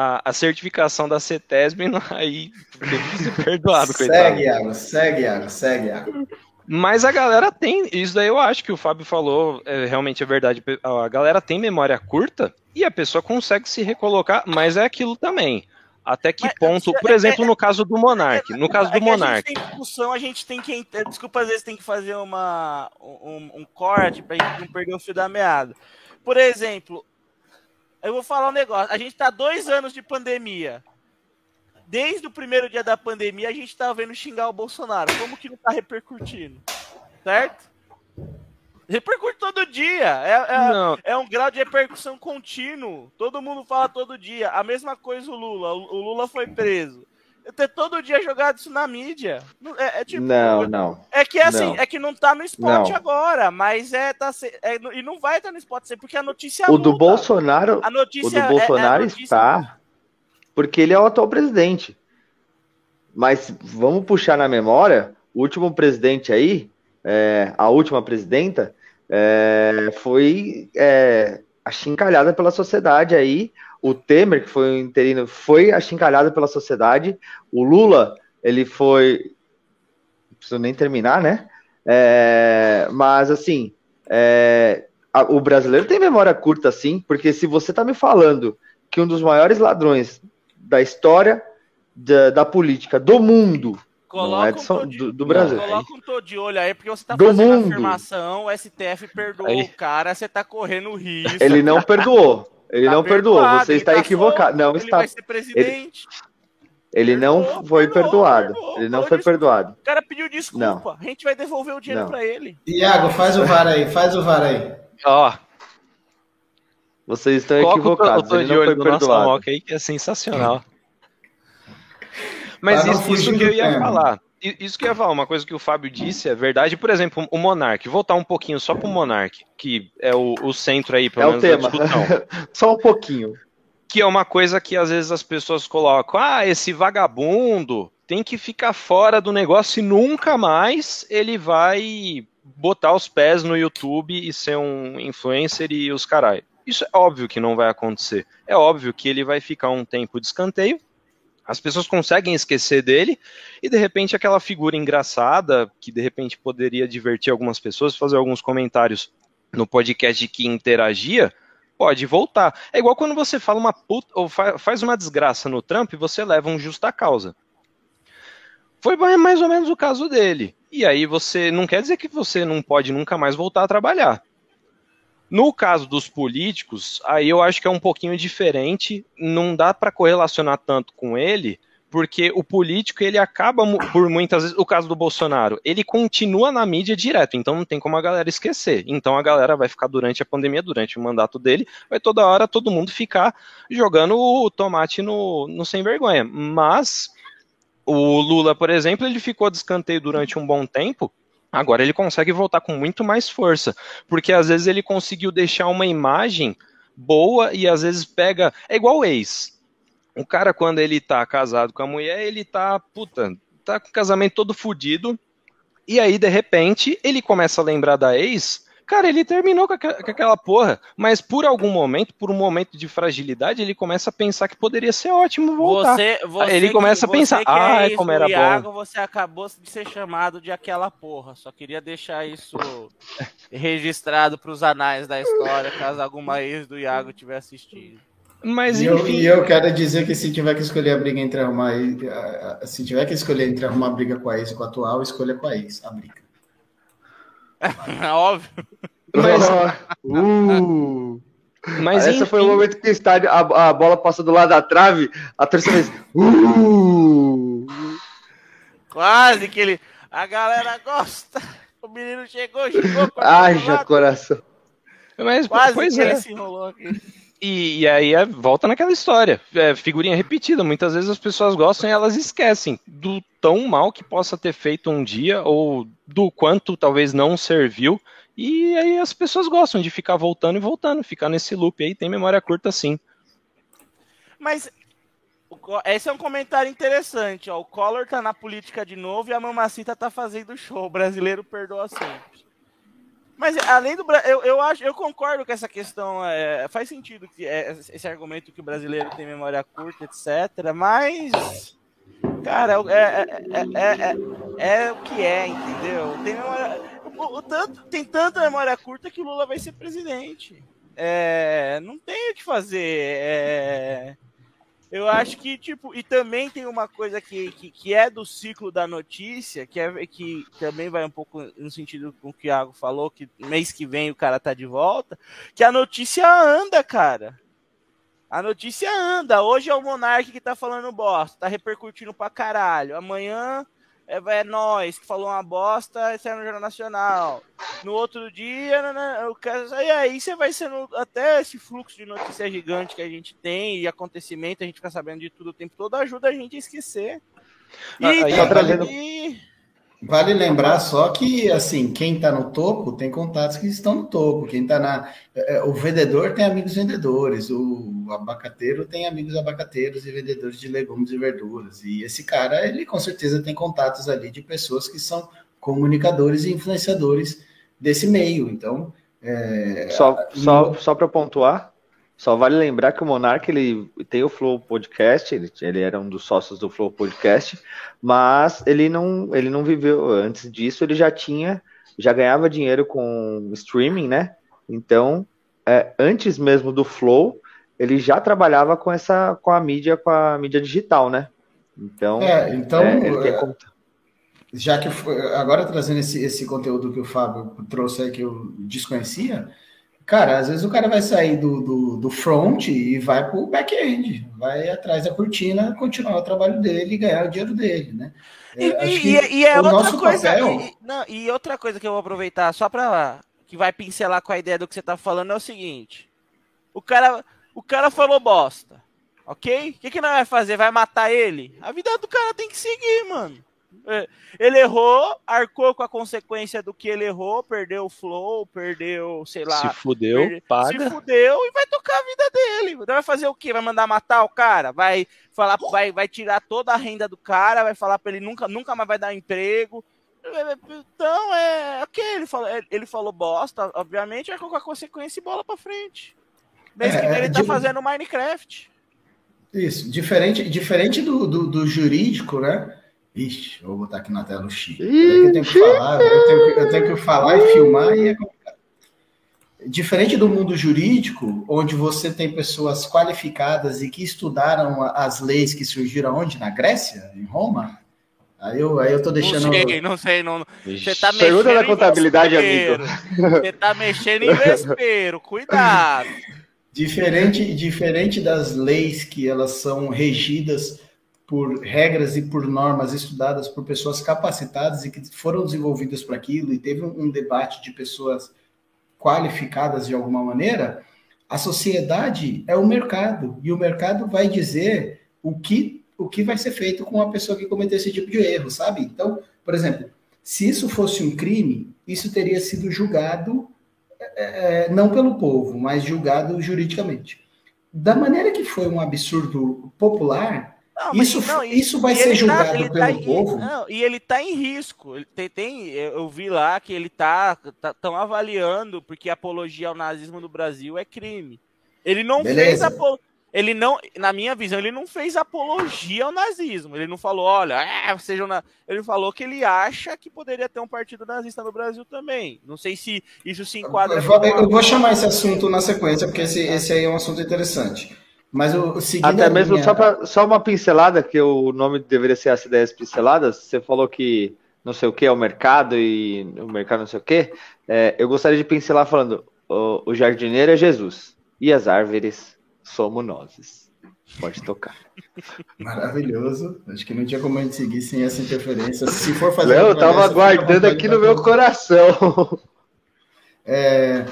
a, a certificação da CETESB, aí teve que ser perdoado, coitado. Segue, Iago, segue, Iago, segue, Iago. Mas a galera tem, isso daí eu acho que o Fábio falou, é, realmente é verdade. A galera tem memória curta e a pessoa consegue se recolocar, mas é aquilo também. Até que mas, ponto, por é, exemplo, é, no caso do Monark, no caso do Monark. A gente tem discussão, a gente tem que, desculpa, às vezes tem que fazer uma, um, um corte pra gente não perder o fio da meada. Por exemplo, eu vou falar um negócio, a gente tá dois anos de pandemia desde o primeiro dia da pandemia, a gente tá vendo xingar o Bolsonaro. Como que não tá repercutindo? Certo? Repercute todo dia. É, é, é, um grau de repercussão contínuo. Todo mundo fala todo dia. A mesma coisa o Lula. O Lula foi preso. Ter todo dia jogado isso na mídia. É, é tipo, não, não. É que assim, não. é que não tá no spot não. agora, mas é, tá é, e não vai estar tá no spot sempre, porque a notícia O muda. do Bolsonaro, a notícia, o do Bolsonaro é, é notícia está porque ele é o atual presidente. Mas vamos puxar na memória, o último presidente aí, é, a última presidenta, é, foi é, achincalhada pela sociedade aí. O Temer, que foi interino, foi achincalhado pela sociedade. O Lula, ele foi. Não preciso nem terminar, né? É, mas assim, é, o brasileiro tem memória curta, assim, porque se você tá me falando que um dos maiores ladrões da história da, da política do mundo. Coloca é de São, do, do, Brasil. Coloca um tô de olho aí, porque você tá do fazendo mundo. afirmação, o STF perdoou aí. o cara, você tá correndo risco. Ele não perdoou. Ele tá não perdoou. Você está tá equivocado. Não ele está. Vai ser presidente. Ele, ele perdoou, não foi perdoou, perdoado. Perdoou, ele não foi desculpa. perdoado. O cara pediu desculpa. Não. A gente vai devolver o dinheiro para ele. Iago, faz o VAR aí, faz o VAR aí. Ó, vocês estão equivocados. Eu tô de olho no nosso Mock aí, que é sensacional. Mas isso, isso que eu ia falar. Isso que eu ia falar, uma coisa que o Fábio disse é verdade. Por exemplo, o Monark, voltar um pouquinho só pro Monark, que é o, o centro aí, pelo é menos, o tema. só um pouquinho. Que é uma coisa que às vezes as pessoas colocam, ah, esse vagabundo tem que ficar fora do negócio e nunca mais ele vai botar os pés no YouTube e ser um influencer e os caralho. Isso é óbvio que não vai acontecer. É óbvio que ele vai ficar um tempo de escanteio, as pessoas conseguem esquecer dele e de repente aquela figura engraçada que de repente poderia divertir algumas pessoas, fazer alguns comentários no podcast que interagia, pode voltar. É igual quando você fala uma puta ou faz uma desgraça no Trump e você leva um justa causa. Foi mais ou menos o caso dele. E aí você não quer dizer que você não pode nunca mais voltar a trabalhar. No caso dos políticos, aí eu acho que é um pouquinho diferente, não dá para correlacionar tanto com ele, porque o político ele acaba por muitas vezes, o caso do Bolsonaro, ele continua na mídia direto, então não tem como a galera esquecer. Então a galera vai ficar durante a pandemia, durante o mandato dele, vai toda hora todo mundo ficar jogando o tomate no, no sem vergonha. Mas o Lula, por exemplo, ele ficou de escanteio durante um bom tempo, Agora ele consegue voltar com muito mais força, porque às vezes ele conseguiu deixar uma imagem boa e às vezes pega. É igual o ex. O cara, quando ele tá casado com a mulher, ele tá, puta, tá com o casamento todo fudido. E aí, de repente, ele começa a lembrar da ex Cara, ele terminou com, aquela porra, mas por algum momento, por um momento de fragilidade, ele começa a pensar que poderia ser ótimo voltar. Você, você ele começa que, a pensar, ah, é como era Iago, bom. Você acabou de ser chamado de aquela porra. Só queria deixar isso registrado para os anais da história, caso alguma ex do Iago tiver assistido. Mas, e eu, e eu quero dizer que se tiver que escolher a briga entre arrumar. Se tiver que escolher entre arrumar a briga com a ex e com a atual, escolha com a ex, a briga. Óbvio. Mas, uh, mas esse foi o momento que o estádio, a, a, bola passa do lado da trave, a torcida fez. Uh, Quase que ele. A galera gosta. O menino chegou, chegou. Haja coração. Mas, Quase pois que é. ele se enrolou aqui. E, e, aí é, volta naquela história, é, figurinha repetida. Muitas vezes as pessoas gostam e elas esquecem do tão mal que possa ter feito um dia ou do quanto talvez não serviu. E aí as pessoas gostam de ficar voltando e voltando, ficar nesse loop aí. Tem memória curta sim. Mas esse é um comentário interessante. Ó. O Collor tá na política de novo e a Mamacita tá fazendo show. O brasileiro perdoa sempre. Mas além do eu, eu acho, eu concordo com essa questão. É, faz sentido que é, esse argumento que o brasileiro tem memória curta, etc. Mas, cara, é, é, é, o que é, entendeu? Tem, memória, o, o, tanto, tem tanta memória curta que Lula vai ser presidente. não tem o que fazer. Eu acho que, tipo, e também tem uma coisa que, que, que, é do ciclo da notícia, que, é, que também vai um pouco no sentido com o que o Iago falou, que mês que vem o cara tá de volta, que a notícia anda, cara. A notícia anda. Hoje é o Monark que tá falando bosta, tá repercutindo pra caralho. Amanhã é, é nós que falou uma bosta, isso é no Jornal Nacional. No outro dia, né, né o cara, e aí você vai sendo até esse fluxo de notícia gigante que a gente tem e acontecimento, a gente fica sabendo de tudo o tempo todo, ajuda a gente a esquecer. E, ah, aí, trazendo... e Vale lembrar só que, assim, quem está no topo tem contatos que estão no topo. Quem está na. É, é, o vendedor tem amigos vendedores, o abacateiro tem amigos abacateiros e vendedores de legumes e verduras. E esse cara, ele com certeza tem contatos ali de pessoas que são comunicadores e influenciadores desse meio. Então. É... Só, só, só para pontuar, só vale lembrar que o Monark ele tem o Flow Podcast, ele, ele, era um dos sócios do Flow Podcast, mas ele não, ele não viveu antes disso, ele já tinha, já ganhava dinheiro com streaming, né? Então, é, antes mesmo do Flow, ele já trabalhava com essa, com a mídia, com a mídia digital, né? Então, é, então é, já que agora trazendo esse, esse conteúdo que o Fábio trouxe aí que eu desconhecia, Cara, às vezes o cara vai sair do, do, do front e vai para o back-end, vai atrás da cortina, continuar o trabalho dele e ganhar o dinheiro dele, né? É, e, e, e, é outra coisa. Papel... E, não, e outra coisa que eu vou aproveitar só para que vai pincelar com a ideia do que você tá falando é o seguinte: o cara, o cara falou bosta, ok? O que, que nós vai fazer? Vai matar ele? A vida do cara tem que seguir, mano. É, ele errou, arcou com a consequência do que ele errou, perdeu o flow, perdeu, sei lá. Se fudeu, perde... paga. Se fudeu e vai tocar a vida dele. Então vai fazer o quê? Vai mandar matar o cara? Vai falar, vai, vai tirar toda a renda do cara, vai falar para ele nunca, nunca mais vai dar emprego. Então é ok, ele falou, ele falou bosta, obviamente, arcou com a consequência e bola para frente. Mês é, que ele tá de... fazendo Minecraft. Isso, diferente, diferente do, do, do jurídico, né? Ixi, vou botar aqui na tela o X. Eu tenho que falar, eu tenho que, eu tenho que falar e filmar e é complicado. Diferente do mundo jurídico, onde você tem pessoas qualificadas e que estudaram as leis que surgiram onde? Na Grécia? Em Roma? Aí eu, aí eu tô deixando. Não sei, não sei. Não... Você tá Pergunta da contabilidade, amigo. Você tá mexendo em vespeiro, cuidado. Diferente, diferente das leis que elas são regidas por regras e por normas estudadas por pessoas capacitadas e que foram desenvolvidas para aquilo, e teve um, debate de pessoas qualificadas de alguma maneira, a sociedade é o mercado, e o mercado vai dizer o que, o que vai ser feito com a pessoa que cometeu esse tipo de erro, sabe? Então, por exemplo, se isso fosse um crime, isso teria sido julgado é, é não pelo povo, mas julgado juridicamente. Da maneira que foi um absurdo popular, não, isso, não, isso vai ser tá, julgado tá, pelo tá povo? Em, não, e ele está em risco. Ele tem, tem, eu vi lá que ele está tão tá, avaliando porque apologia ao nazismo no Brasil é crime. Ele não Beleza. fez apologia ele não, na minha visão, ele não fez apologia ao nazismo. Ele não falou, olha, é, seja na... ele falou que ele acha que poderia ter um partido nazista no Brasil também. Não sei se isso se enquadra. Eu vou, eu vou chamar esse assunto na sequência, porque esse, esse aí é um assunto interessante. Mas o, o Até mesmo minha... só, pra, só uma pincelada, que o nome deveria ser as ideias pinceladas. Você falou que não sei o que é o mercado e o mercado não sei o que. É, eu gostaria de pincelar falando: o, o jardineiro é Jesus e as árvores somos nós. Pode tocar. Maravilhoso. Acho que não tinha como a gente seguir sem essa interferência. Se for fazer. Não, eu tava guardando aqui no meu coração. É,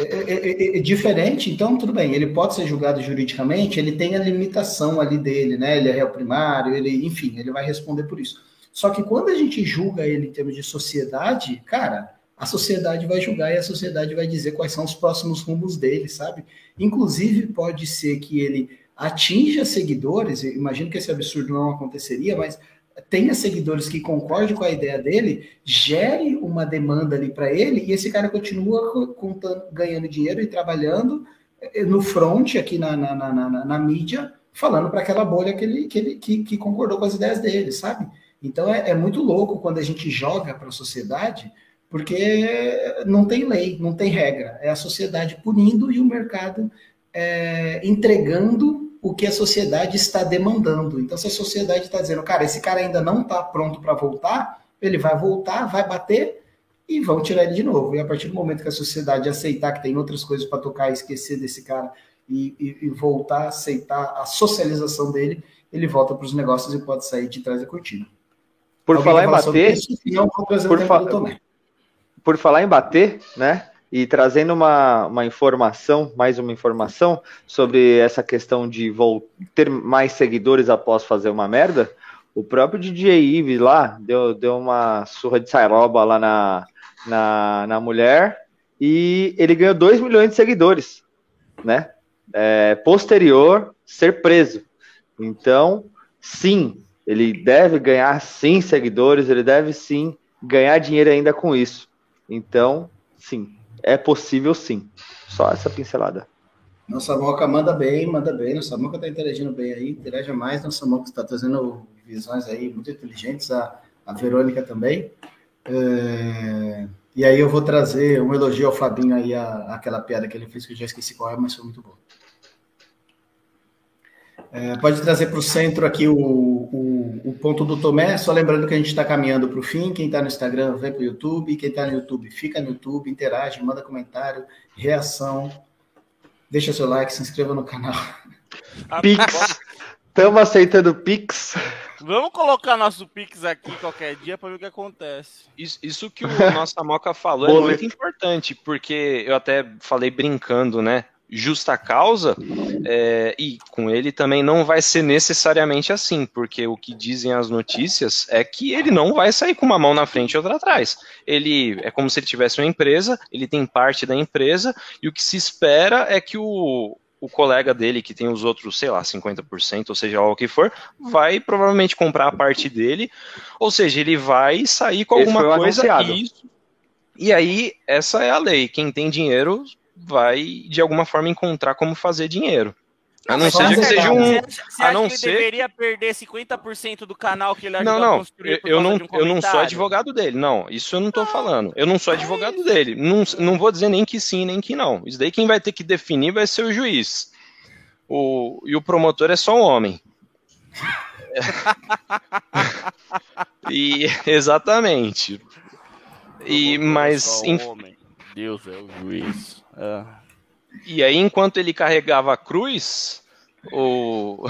é, é, é, diferente, então tudo bem, ele pode ser julgado juridicamente, ele tem a limitação ali dele, né? Ele é réu primário, ele, enfim, ele vai responder por isso. Só que quando a gente julga ele em termos de sociedade, cara, a sociedade vai julgar e a sociedade vai dizer quais são os próximos rumos dele, sabe? Inclusive, pode ser que ele atinja seguidores, imagino que esse absurdo não aconteceria, mas tenha seguidores que concordem com a ideia dele, gere uma demanda ali para ele e esse cara continua contando, ganhando dinheiro e trabalhando eh, no front aqui na, na, na, na, na mídia, falando para aquela bolha que ele, que, ele que, que, concordou com as ideias dele, sabe? Então é, é muito louco quando a gente joga para a sociedade, porque não tem lei, não tem regra. É a sociedade punindo e o mercado é, entregando o que a sociedade está demandando. Então, se a sociedade está dizendo, cara, esse cara ainda não está pronto para voltar, ele vai voltar, vai bater e vão tirar ele de novo. E a partir do momento que a sociedade aceitar que tem outras coisas para tocar esquecer desse cara e, e, e, voltar a aceitar a socialização dele, ele volta para os negócios e pode sair de trás da cortina. Por Alguém falar em bater, isso, não, por, fa por falar em bater, né? E trazendo uma, uma informação, mais uma informação, sobre essa questão de ter mais seguidores após fazer uma merda, o próprio DJ Ives lá deu, deu uma surra de sairoba lá na, na, na mulher e ele ganhou 2 milhões de seguidores, né? É, posterior ser preso. Então, sim, ele deve ganhar sim seguidores, ele deve sim ganhar dinheiro ainda com isso. Então, sim, é possível sim. Só essa pincelada. Nossa Moca manda bem, manda bem. Nossa Moca está interagindo bem aí, interaja mais. Nossa Moca está trazendo visões aí muito inteligentes. A, a Verônica também. É... E aí eu vou trazer um elogio ao Fabinho aí, a, aquela piada que ele fez, que eu já esqueci qual é, mas foi muito bom. É, pode trazer para o centro aqui o, o, o, ponto do Tomé, só lembrando que a gente está caminhando para o fim. Quem está no Instagram, vem para o YouTube. Quem está no YouTube, fica no YouTube, interage, manda comentário, reação. Deixa seu like, se inscreva no canal. Pix. Estamos aceitando Pix. Vamos colocar nosso Pix aqui qualquer dia para ver o que acontece. Isso, isso que o nosso Moca falou é muito importante, porque eu até falei brincando, né? Justa causa, é, e com ele também não vai ser necessariamente assim, porque o que dizem as notícias é que ele não vai sair com uma mão na frente e outra atrás. Ele é como se ele tivesse uma empresa, ele tem parte da empresa, e o que se espera é que o, o colega dele, que tem os outros, sei lá, 50%, ou seja, o que for, vai provavelmente comprar a parte dele, ou seja, ele vai sair com alguma coisa. E, e aí, essa é a lei. Quem tem dinheiro vai de alguma forma encontrar como fazer dinheiro. A não ser que seja um. Você a não que ser... ele deveria perder 50% do canal que ele ajudou não, não, a construir? Eu, não, um eu não sou advogado dele, não. Isso eu não tô falando. Eu não sou advogado dele. Não, não vou dizer nem que sim, nem que não. Isso daí quem vai ter que definir vai ser o juiz. O, e o promotor é só um homem. e exatamente. E mas. É um Deus é o juiz. É. E aí, enquanto ele carregava a cruz, o,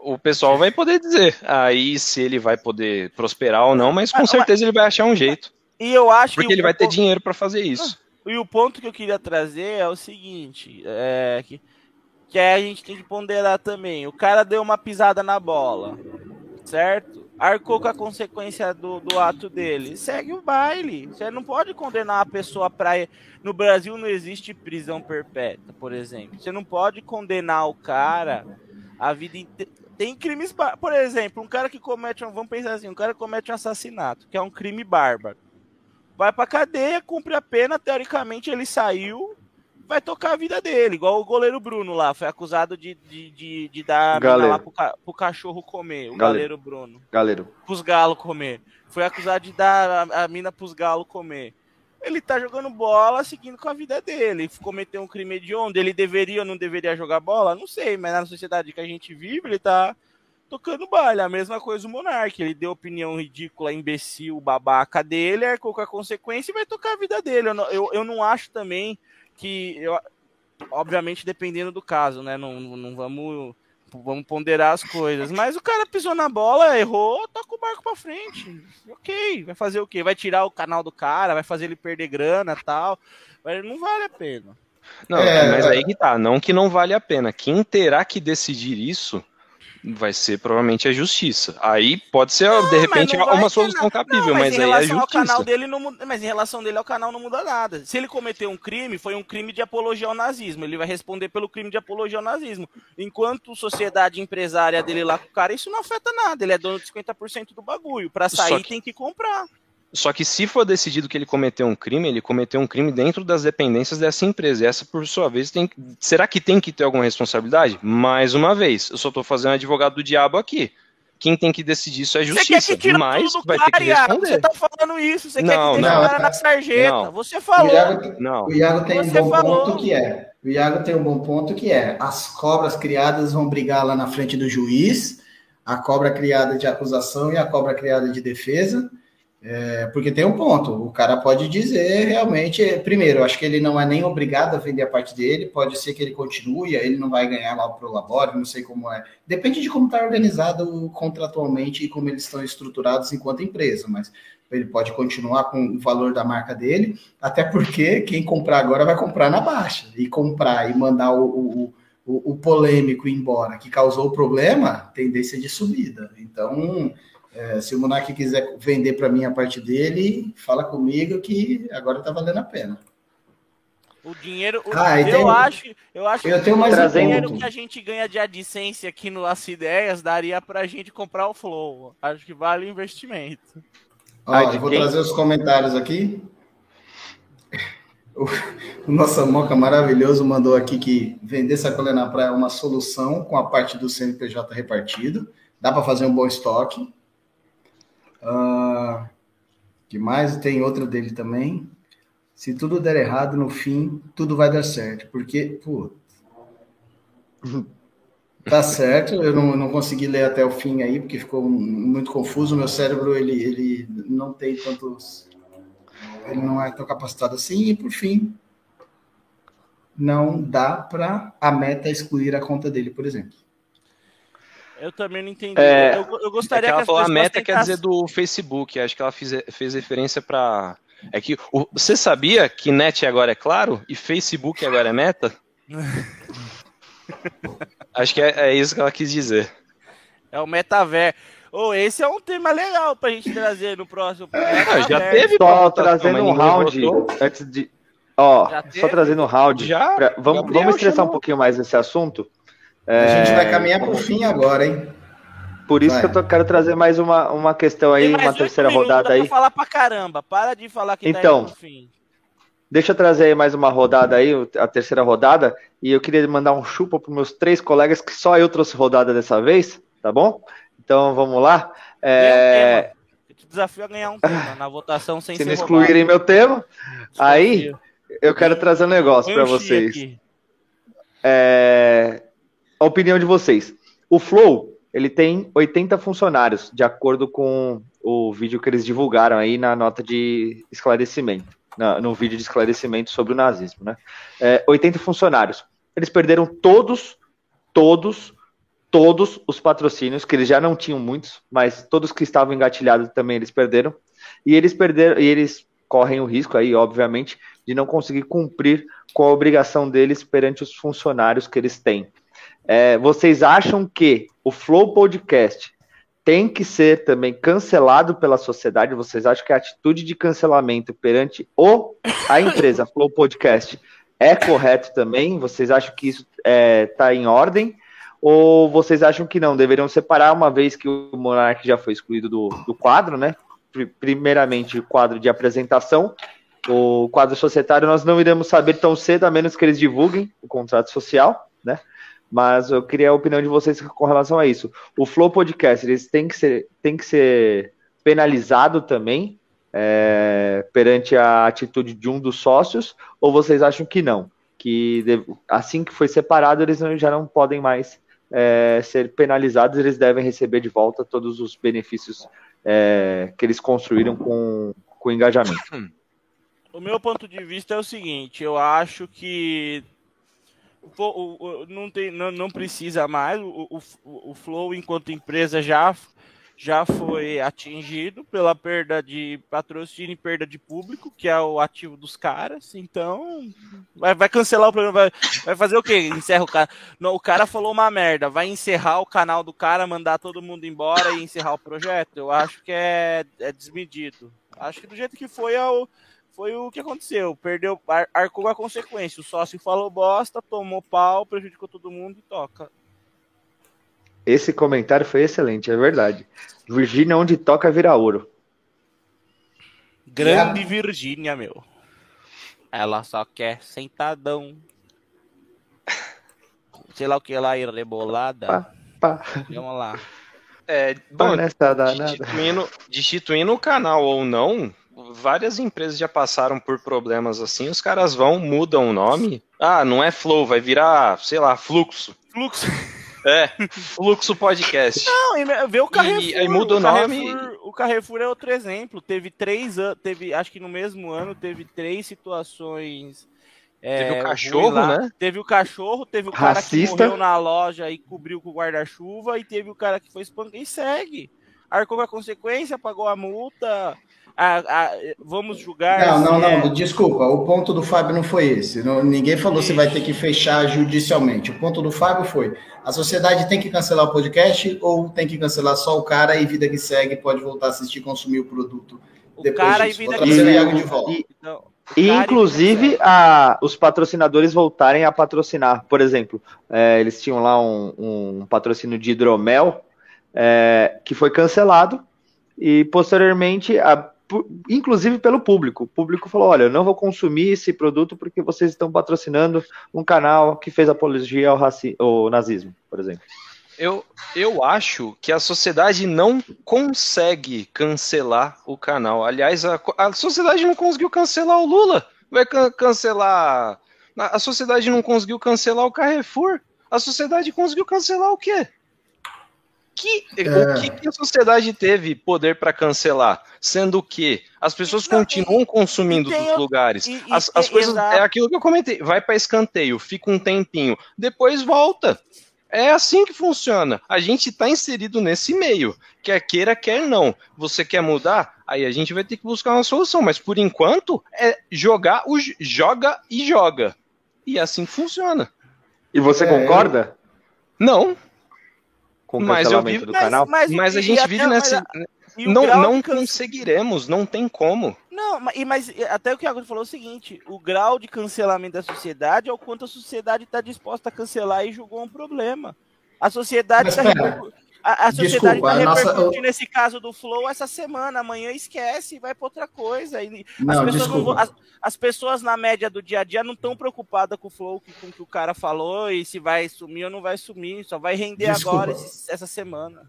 o pessoal vai poder dizer aí se ele vai poder prosperar ou não, mas com ah, certeza ele vai achar um jeito. E eu acho porque ele vai ter dinheiro para fazer isso. Ah, e o ponto que eu queria trazer é o seguinte, é que, que a gente tem que ponderar também. O cara deu uma pisada na bola, certo? Arcou com a consequência do, do ato dele. Segue o baile. Você não pode condenar a pessoa para. No Brasil não existe prisão perpétua, por exemplo. Você não pode condenar o cara a vida inteira. Tem crimes. Por exemplo, um cara que comete. Um... Vamos pensar assim: um cara que comete um assassinato, que é um crime bárbaro. Vai pra cadeia, cumpre a pena, teoricamente ele saiu, vai tocar a vida dele, igual o goleiro Bruno lá, foi acusado de, de, de, de dar lá pro, pro, cachorro comer, o goleiro Bruno. Galeiro. Pros galos comer. Foi acusado de dar a, a mina pros galos comer. Ele tá jogando bola, seguindo com a vida dele. Cometeu um crime de onde? Ele deveria ou não deveria jogar bola? Não sei, mas na sociedade que a gente vive, ele tá tocando baile. A mesma coisa o Monark. Ele deu opinião ridícula, imbecil, babaca dele, arcou com a consequência e vai tocar a vida dele. Eu, eu, eu não acho também que eu, obviamente dependendo do caso, né? Não, não vamos vamos ponderar as coisas. Mas o cara pisou na bola, errou, toca o barco para frente. Ok, vai fazer o quê? Vai tirar o canal do cara, vai fazer ele perder grana, tal. Mas não vale a pena. Não, é, mas aí que tá, não que não vale a pena. Quem terá que decidir isso vai ser provavelmente a justiça. Aí pode ser, não, de repente, uma solução cabível, não, mas, mas aí é a justiça. Ao canal dele não, mas em relação dele ao canal não muda nada. Se ele cometeu um crime, foi um crime de apologia ao nazismo. Ele vai responder pelo crime de apologia ao nazismo. Enquanto sociedade empresária dele lá com o cara, isso não afeta nada. Ele é dono de 50% do bagulho. Para sair, que... tem que comprar. Só que se for decidido que ele cometeu um crime, ele cometeu um crime dentro das dependências dessa empresa. E essa, por sua vez, tem. Será que tem que ter alguma responsabilidade? Mais uma vez, eu só estou fazendo advogado do diabo aqui. Quem tem que decidir isso é a justiça. Que mas vai ter que responder. Você tá falando isso, você não, quer que não, não, na sarjeta. Não. Você falou. O Iago, não. O Iago tem você um bom falou. ponto que é. O Iago tem um bom ponto que é. As cobras criadas vão brigar lá na frente do juiz, a cobra criada de acusação e a cobra criada de defesa é, porque tem um ponto, o cara pode dizer realmente, primeiro, acho que ele não é nem obrigado a vender a parte dele, pode ser que ele continue, ele não vai ganhar lá pro labore, não sei como é. Depende de como está organizado contratualmente e como eles estão estruturados enquanto empresa, mas ele pode continuar com o valor da marca dele, até porque quem comprar agora vai comprar na baixa, e comprar e mandar o, o, o, o polêmico embora, que causou o problema, tendência de subida. Então é, se o Monark quiser vender para mim a parte dele, fala comigo que agora está valendo a pena. O dinheiro, ah, eu, acho, eu acho eu que tenho mais o dinheiro que a gente ganha de adicência aqui no As Ideias daria para a gente comprar o Flow. Acho que vale o investimento. Ó, eu vou trazer os comentários aqui. O, o nosso Moca maravilhoso mandou aqui que vender sacolé na praia é uma solução com a parte do CNPJ repartido. Dá para fazer um bom estoque. Uh, que mais tem outra dele também. Se tudo der errado no fim, tudo vai dar certo. Porque, pô, tá certo. Eu não, não consegui ler até o fim aí, porque ficou muito confuso. Meu cérebro, ele, ele não tem tantos. Ele não é tão capacitado assim. E, por fim, não dá para a meta excluir a conta dele, por exemplo. Eu também não entendi. É, eu, eu, gostaria é que, ela que falou a meta tentassem... quer dizer do Facebook. Acho que ela fez, fez referência para. É que o, você sabia que net agora é claro e Facebook agora é meta? Acho que é, é, isso que ela quis dizer. É o metaverso. Oh, esse é um tema legal pra gente trazer no próximo. É, já teve. Só trazendo um round antes de. Ó, só trazendo um round. Já? Pra, vamos, vamos estressar chamou. um pouquinho mais esse assunto. É... A gente vai caminhar para o fim agora, hein? Por isso vai. que eu tô, quero trazer mais uma, uma questão aí, uma terceira rodada aí. falar para caramba, para de falar que tá então, tá fim. Deixa eu trazer aí mais uma rodada aí, a terceira rodada, e eu queria mandar um chupa para meus três colegas, que só eu trouxe rodada dessa vez, tá bom? Então vamos lá. É... Eu te desafio a ganhar um tema na votação sem Se não excluírem meu tema, aí eu quero trazer um negócio para vocês. É a opinião de vocês. O Flow, ele tem 80 funcionários, de acordo com o vídeo que eles divulgaram aí na nota de esclarecimento, na, no vídeo de esclarecimento sobre o nazismo, né? É, 80 funcionários. Eles perderam todos, todos, todos os patrocínios, que eles já não tinham muitos, mas todos que estavam engatilhados também eles perderam. E eles perderam, e eles correm o risco aí, obviamente, de não conseguir cumprir com a obrigação deles perante os funcionários que eles têm. É, vocês acham que o Flow Podcast tem que ser também cancelado pela sociedade? Vocês acham que a atitude de cancelamento perante o, a empresa Flow Podcast é correto também? Vocês acham que isso está é, tá em ordem? Ou vocês acham que não? Deveriam separar uma vez que o Monark já foi excluído do, do quadro, né? Primeiramente, o quadro de apresentação. O quadro societário nós não iremos saber tão cedo, a menos que eles divulguem o contrato social, né? Mas eu queria a opinião de vocês com relação a isso. O Flow Podcast, eles têm que ser, têm que ser penalizado também é, perante a atitude de um dos sócios, ou vocês acham que não? Que assim que foi separado, eles já não podem mais é, ser penalizados, eles devem receber de volta todos os benefícios é, que eles construíram com, com o engajamento. O meu ponto de vista é o seguinte: eu acho que o, o, não, tem, não, não precisa mais. O, o, o Flow, enquanto empresa, já, já foi atingido pela perda de patrocínio e perda de público, que é o ativo dos caras. Então, vai, vai cancelar o programa. Vai, vai, fazer o quê? Encerra o cara. Não, o cara falou uma merda. Vai encerrar o canal do cara, mandar todo mundo embora e encerrar o projeto? Eu acho que é, é desmedido. Acho que do jeito que foi, é o, foi o que aconteceu. Perdeu, arcou a consequência. O sócio falou bosta, tomou pau, prejudicou todo mundo e toca. Esse comentário foi excelente, é verdade. Virgínia, onde toca, vira ouro. Grande é. Virgínia, meu. Ela só quer sentadão. Sei lá o que lá, rebolada. Pá, pá. Vamos lá. É, bom, destituindo, destituindo o canal ou não, várias empresas já passaram por problemas assim. Os caras vão, mudam o nome. Ah, não é Flow, vai virar, sei lá, Fluxo. Fluxo. É, Fluxo Podcast. Não, vê o Carrefour. E, aí muda o, o nome. Carrefour, o Carrefour é outro exemplo. Teve três anos, teve, acho que no mesmo ano, teve três situações. É, teve o cachorro, né? Teve o cachorro, teve o cara Racista. que morreu na loja e cobriu com o guarda-chuva, e teve o cara que foi espancado e segue. Arcou com a consequência, pagou a multa, a, a, vamos julgar. Não, não, não, é... desculpa. O ponto do Fábio não foi esse. Não, ninguém falou se vai ter que fechar judicialmente. O ponto do Fábio foi: a sociedade tem que cancelar o podcast ou tem que cancelar só o cara e vida que segue pode voltar a assistir e consumir o produto. O cara disso. e vida que segue. De volta. E, e inclusive a, os patrocinadores voltarem a patrocinar. Por exemplo, é, eles tinham lá um, um patrocínio de hidromel é, que foi cancelado e posteriormente a, inclusive pelo público. O público falou: olha, eu não vou consumir esse produto porque vocês estão patrocinando um canal que fez apologia ao, raci ao nazismo, por exemplo. Eu, eu acho que a sociedade não consegue cancelar o canal. Aliás, a, a sociedade não conseguiu cancelar o Lula. Vai can cancelar. A sociedade não conseguiu cancelar o Carrefour. A sociedade conseguiu cancelar o quê? Que, é. o que, que, a sociedade teve poder para cancelar? Sendo que as pessoas não, continuam e, consumindo e dos lugares. E, as, as coisas. É aquilo que eu comentei. Vai para escanteio, fica um tempinho, depois volta. É assim que funciona. A gente está inserido nesse meio. Quer queira, quer não. Você quer mudar? Aí a gente vai ter que buscar uma solução. Mas por enquanto é jogar o joga e joga. E assim funciona. E você é... concorda? Não com o mas cancelamento vi, do mas, canal. Mas, mas a gente vive nessa. não não conseguiremos, não tem como. Não, mas, mas até o que a falou é o seguinte: o grau de cancelamento da sociedade é o quanto a sociedade está disposta a cancelar e julgou um problema. A sociedade está a, a sociedade está repercutindo nossa... esse caso do Flow essa semana, amanhã esquece e vai para outra coisa. E não, as, pessoas não, as, as, pessoas na média do dia a dia não estão preocupadas com o Flow, com o que o cara falou e se vai sumir ou não vai sumir, só vai render desculpa. agora esse, essa semana.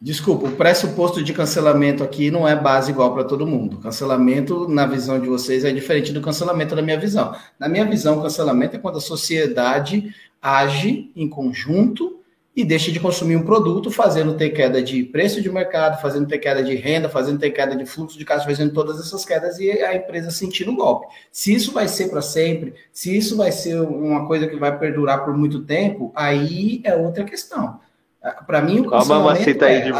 Desculpa, o pressuposto de cancelamento aqui não é base igual para todo mundo. Cancelamento, na visão de vocês, é diferente do cancelamento na minha visão. Na minha visão, cancelamento é quando a sociedade age em conjunto e deixa de consumir um produto, fazendo ter queda de preço de mercado, fazendo ter queda de renda, fazendo ter queda de fluxo de caixa, fazendo todas essas quedas e a empresa sentindo o golpe. Se isso vai ser para sempre, se isso vai ser uma coisa que vai perdurar por muito tempo, aí é outra questão. Para mim, o cancelamento é.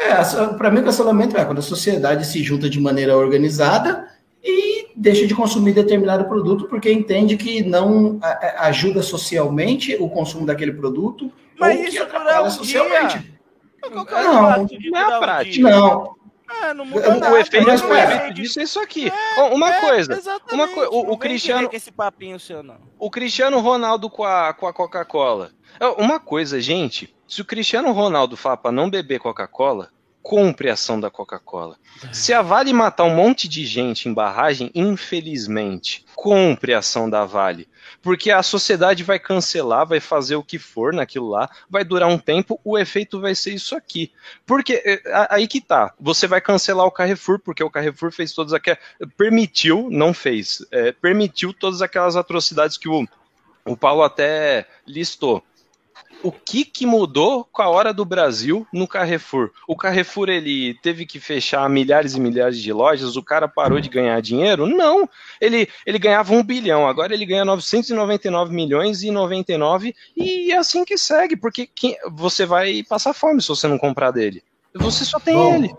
É, para mim o cancelamento é quando a sociedade se junta de maneira organizada deixa de consumir determinado produto porque entende que não ajuda socialmente o consumo daquele produto Mas ou isso que atrapalha socialmente. Dia. Não, não é a prática. Não. É, não muda o, nada. O efeito, o efeito disso é isso aqui. É, uma é, coisa, uma co o, o Cristiano, esse papinho seu não. O Cristiano Ronaldo com a, com a Coca-Cola. É, uma coisa, gente, se o Cristiano Ronaldo fala para não beber Coca-Cola, compre a ação da Coca-Cola. Se a Vale matar um monte de gente em barragem, infelizmente, compre a ação da Vale. Porque a sociedade vai cancelar, vai fazer o que for naquilo lá, vai durar um tempo, o efeito vai ser isso aqui. Porque é, aí que tá, você vai cancelar o Carrefour, porque o Carrefour fez todas aquelas. Permitiu, não fez, é, permitiu todas aquelas atrocidades que o, o Paulo até listou o que, que mudou com a hora do Brasil no Carrefour? O Carrefour ele teve que fechar milhares e milhares de lojas, o cara parou de ganhar dinheiro? Não, ele, ele ganhava um bilhão, agora ele ganha 999 milhões e 99 e é assim que segue, porque quem, você vai passar fome se você não comprar dele. Você só tem Bom, ele.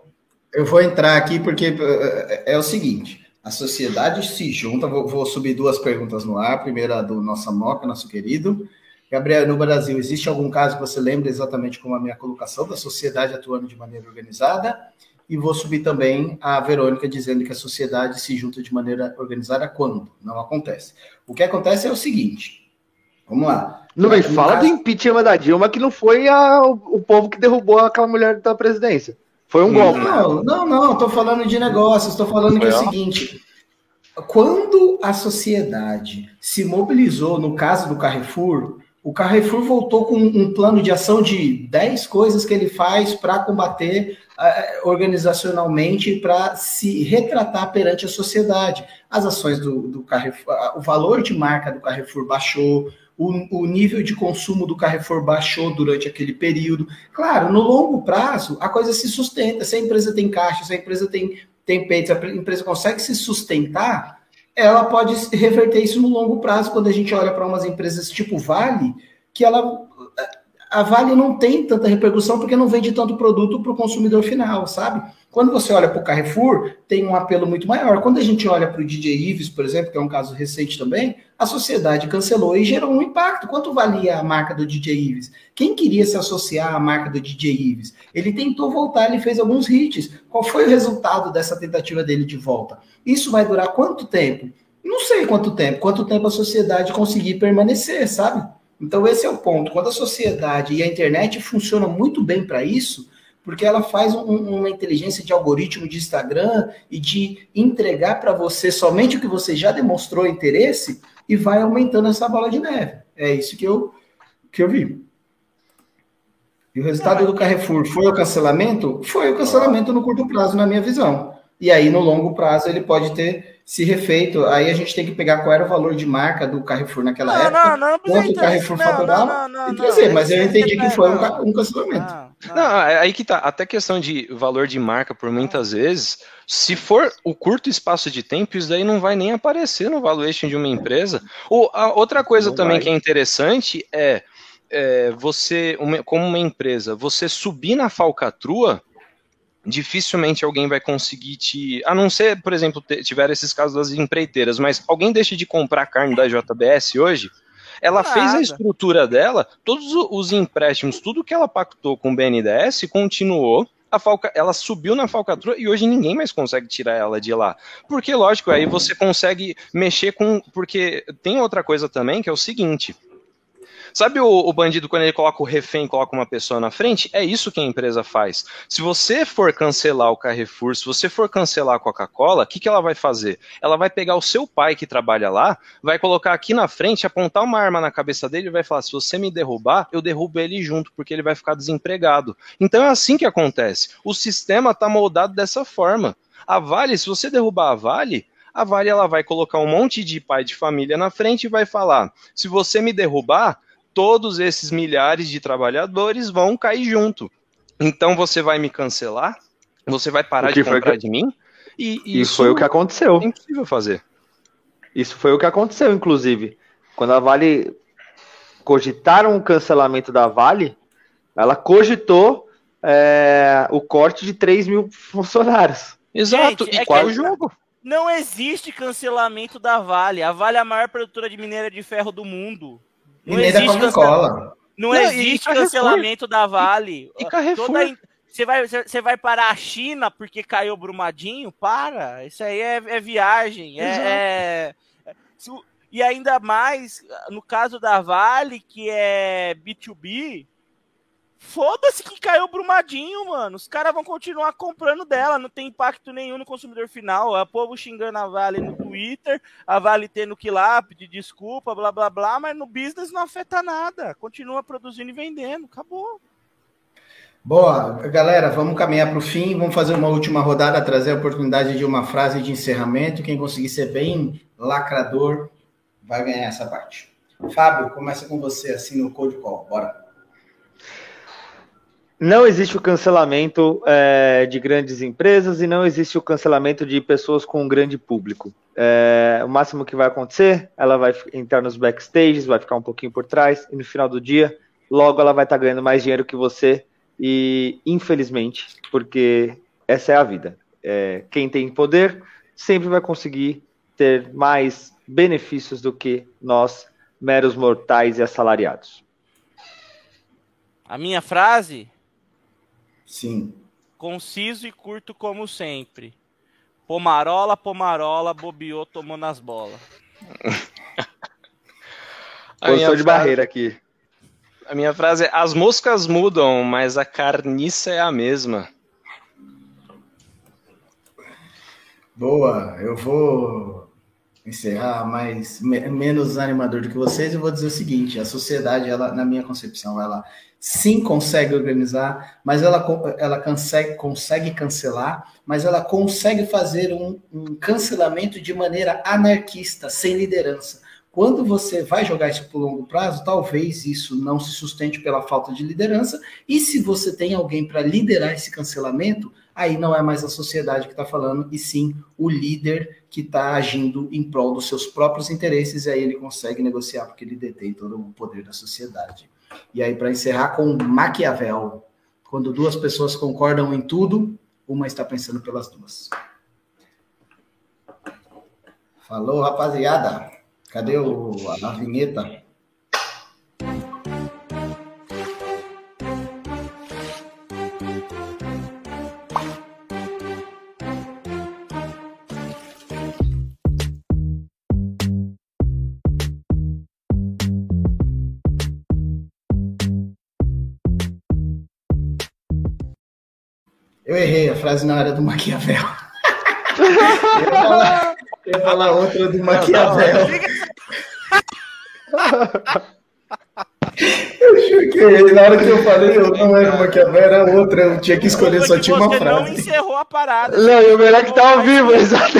Eu vou entrar aqui porque é, é, é o seguinte: a sociedade se junta. Vou, vou, subir duas perguntas no ar. A primeira do nossa Moca, nosso querido. Gabriel, no Brasil, existe algum caso que você lembra exatamente como a minha colocação da sociedade atuando de maneira organizada? E vou subir também a Verônica dizendo que a sociedade se junta de maneira organizada quando? Não acontece. O que acontece é o seguinte. Vamos lá. Não, mas fala caso... do impeachment da Dilma, que não foi a, o povo que derrubou aquela mulher da presidência. Foi um golpe. Não, não, não, estou falando de negócios, estou falando que é o seguinte. Quando a sociedade se mobilizou no caso do Carrefour, o Carrefour voltou com um plano de ação de 10 coisas que ele faz para combater uh, organizacionalmente, para se retratar perante a sociedade. As ações do, do Carrefour, o valor de marca do Carrefour baixou, o, o, nível de consumo do Carrefour baixou durante aquele período. Claro, no longo prazo, a coisa se sustenta. Se a empresa tem caixa, se a empresa tem, tem peito, se a empresa consegue se sustentar, ela pode reverter isso no longo prazo. Quando a gente olha para umas empresas tipo Vale, que ela a Vale não tem tanta repercussão porque não vende tanto produto para o consumidor final, sabe? Quando você olha para o Carrefour, tem um apelo muito maior. Quando a gente olha para o DJ Ives, por exemplo, que é um caso recente também, a sociedade cancelou e gerou um impacto. Quanto valia a marca do DJ Ives? Quem queria se associar à marca do DJ Ives? Ele tentou voltar, ele fez alguns hits. Qual foi o resultado dessa tentativa dele de volta? Isso vai durar quanto tempo? Não sei quanto tempo. Quanto tempo a sociedade conseguir permanecer, sabe? Então, esse é o ponto. Quando a sociedade e a internet funcionam muito bem para isso, porque ela faz um, uma inteligência de algoritmo de Instagram e de entregar para você somente o que você já demonstrou interesse e vai aumentando essa bola de neve. É isso que eu, que eu vi. E o resultado do Carrefour foi o cancelamento? Foi o cancelamento no curto prazo, na minha visão. E aí, no longo prazo, ele pode ter se refeito. Aí a gente tem que pegar qual era o valor de marca do Carrefour naquela não, época, não, não, quanto o Carrefour faturava e trazer. Mas eu entendi que foi um, um cancelamento. Não, é aí que tá. Até questão de valor de marca, por muitas vezes, se for o curto espaço de tempo, isso daí não vai nem aparecer no valuation de uma empresa. Ou a outra coisa não também vai. que é interessante é, é você, uma, como uma empresa, você subir na falcatrua dificilmente alguém vai conseguir te. A não ser, por exemplo, tiver esses casos das empreiteiras, mas alguém deixa de comprar carne da JBS hoje. Ela Nada. fez a estrutura dela, todos os empréstimos, tudo que ela pactou com o BNDES continuou. A falca, ela subiu na falcatrua e hoje ninguém mais consegue tirar ela de lá. Porque, lógico, aí você consegue mexer com. Porque tem outra coisa também que é o seguinte: Sabe o, o, bandido quando ele coloca o refém, coloca uma pessoa na frente? É isso que a empresa faz. Se você for cancelar o Carrefour, se você for cancelar a Coca-Cola, o que, que ela vai fazer? Ela vai pegar o seu pai que trabalha lá, vai colocar aqui na frente, apontar uma arma na cabeça dele e vai falar: se você me derrubar, eu derrubo ele junto, porque ele vai ficar desempregado. Então é assim que acontece. O sistema está moldado dessa forma. A Vale, se você derrubar a Vale, a Vale ela vai colocar um monte de pai de família na frente e vai falar: se você me derrubar, todos esses milhares de trabalhadores vão cair junto. Então você vai me cancelar? Você vai parar de comprar que... de mim? E, e isso foi o que aconteceu. É impossível fazer. Isso foi o que aconteceu, inclusive. Quando a Vale cogitaram o cancelamento da Vale, ela cogitou é, o corte de 3 mil funcionários. Exato. Gente, e é qual é o jogo? Não existe cancelamento da Vale. A Vale é a maior produtora de minério de ferro do mundo. Não e nem da Coca-Cola. Não, não, existe cancelamento da Vale. E Carrefour. Toda, você vai, você vai parar a China porque caiu Brumadinho? Para. Isso aí é, é viagem. É, é, e ainda mais, no caso da Vale, que é B2B, Foda-se que caiu o Brumadinho, mano. Os caras vão continuar comprando dela, não tem impacto nenhum no consumidor final. A povo xingando a Vale no Twitter, a Vale tendo que ir lá pedir desculpa, blá blá blá, mas no business não afeta nada. Continua produzindo e vendendo, acabou. Boa, galera, vamos caminhar para o fim, vamos fazer uma última rodada, trazer a oportunidade de uma frase de encerramento. Quem conseguir ser bem lacrador vai ganhar essa parte. Fábio, começa com você assim no Code Call, bora. Não existe o cancelamento é, de grandes empresas e não existe o cancelamento de pessoas com um grande público. É, o máximo que vai acontecer, ela vai entrar nos backstages, vai ficar um pouquinho por trás, e no final do dia, logo ela vai estar tá ganhando mais dinheiro que você E infelizmente, porque essa é a vida. É, quem tem poder sempre vai conseguir ter mais benefícios do que nós, meros mortais e assalariados. A minha frase? Sim. Conciso e curto como sempre. Pomarola, pomarola, bobeou, tomou nas bolas. Posição de barreira aqui. A minha frase é: as moscas mudam, mas a carniça é a mesma. Boa, eu vou encerrar mais menos animador do que vocês. Eu vou dizer o seguinte: a sociedade, ela, na minha concepção, ela sim consegue organizar, mas ela, ela consegue, consegue cancelar, mas ela consegue fazer um, um cancelamento de maneira anarquista, sem liderança. Quando você vai jogar isso por longo prazo, talvez isso não se sustente pela falta de liderança. E se você tem alguém para liderar esse cancelamento, aí não é mais a sociedade que está falando, e sim o líder que está agindo em prol dos seus próprios interesses, e aí ele consegue negociar, porque ele detém todo o poder da sociedade. E aí, para encerrar com Maquiavel, quando duas pessoas concordam em tudo, uma está pensando pelas duas. Falou, rapaziada. Cadê o, a, a vinheta? Eu errei, a frase não era do Maquiavel. eu, ia falar, eu ia falar outra do Maquiavel. Eu juro que na hora que eu falei, eu não era uma que era outra, eu tinha que escolher, só tinha uma frase. Você não encerrou a parada. Não, e o melhor que tá ao vivo, exato.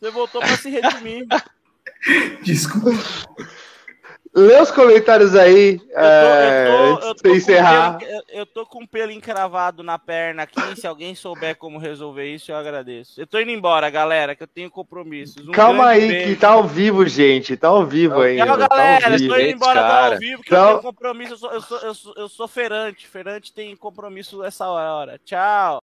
Você voltou pra se redimir. Desculpa. Lê os comentários aí. Eu tô, é, eu tô, eu tô encerrar. Pelo, eu tô com um pelo encravado na perna aqui. Se alguém souber como resolver isso, eu agradeço. Eu tô indo embora, galera, que eu tenho compromissos. Um Calma aí, beijo. que tá ao vivo, gente. Tá ao vivo ainda. Tchau, galera. Tá ao vivo. Tô indo embora, tá ao vivo, que então... eu tenho compromisso. Eu sou, eu, sou, eu, sou, eu sou feirante. Feirante tem compromisso essa hora. Tchau.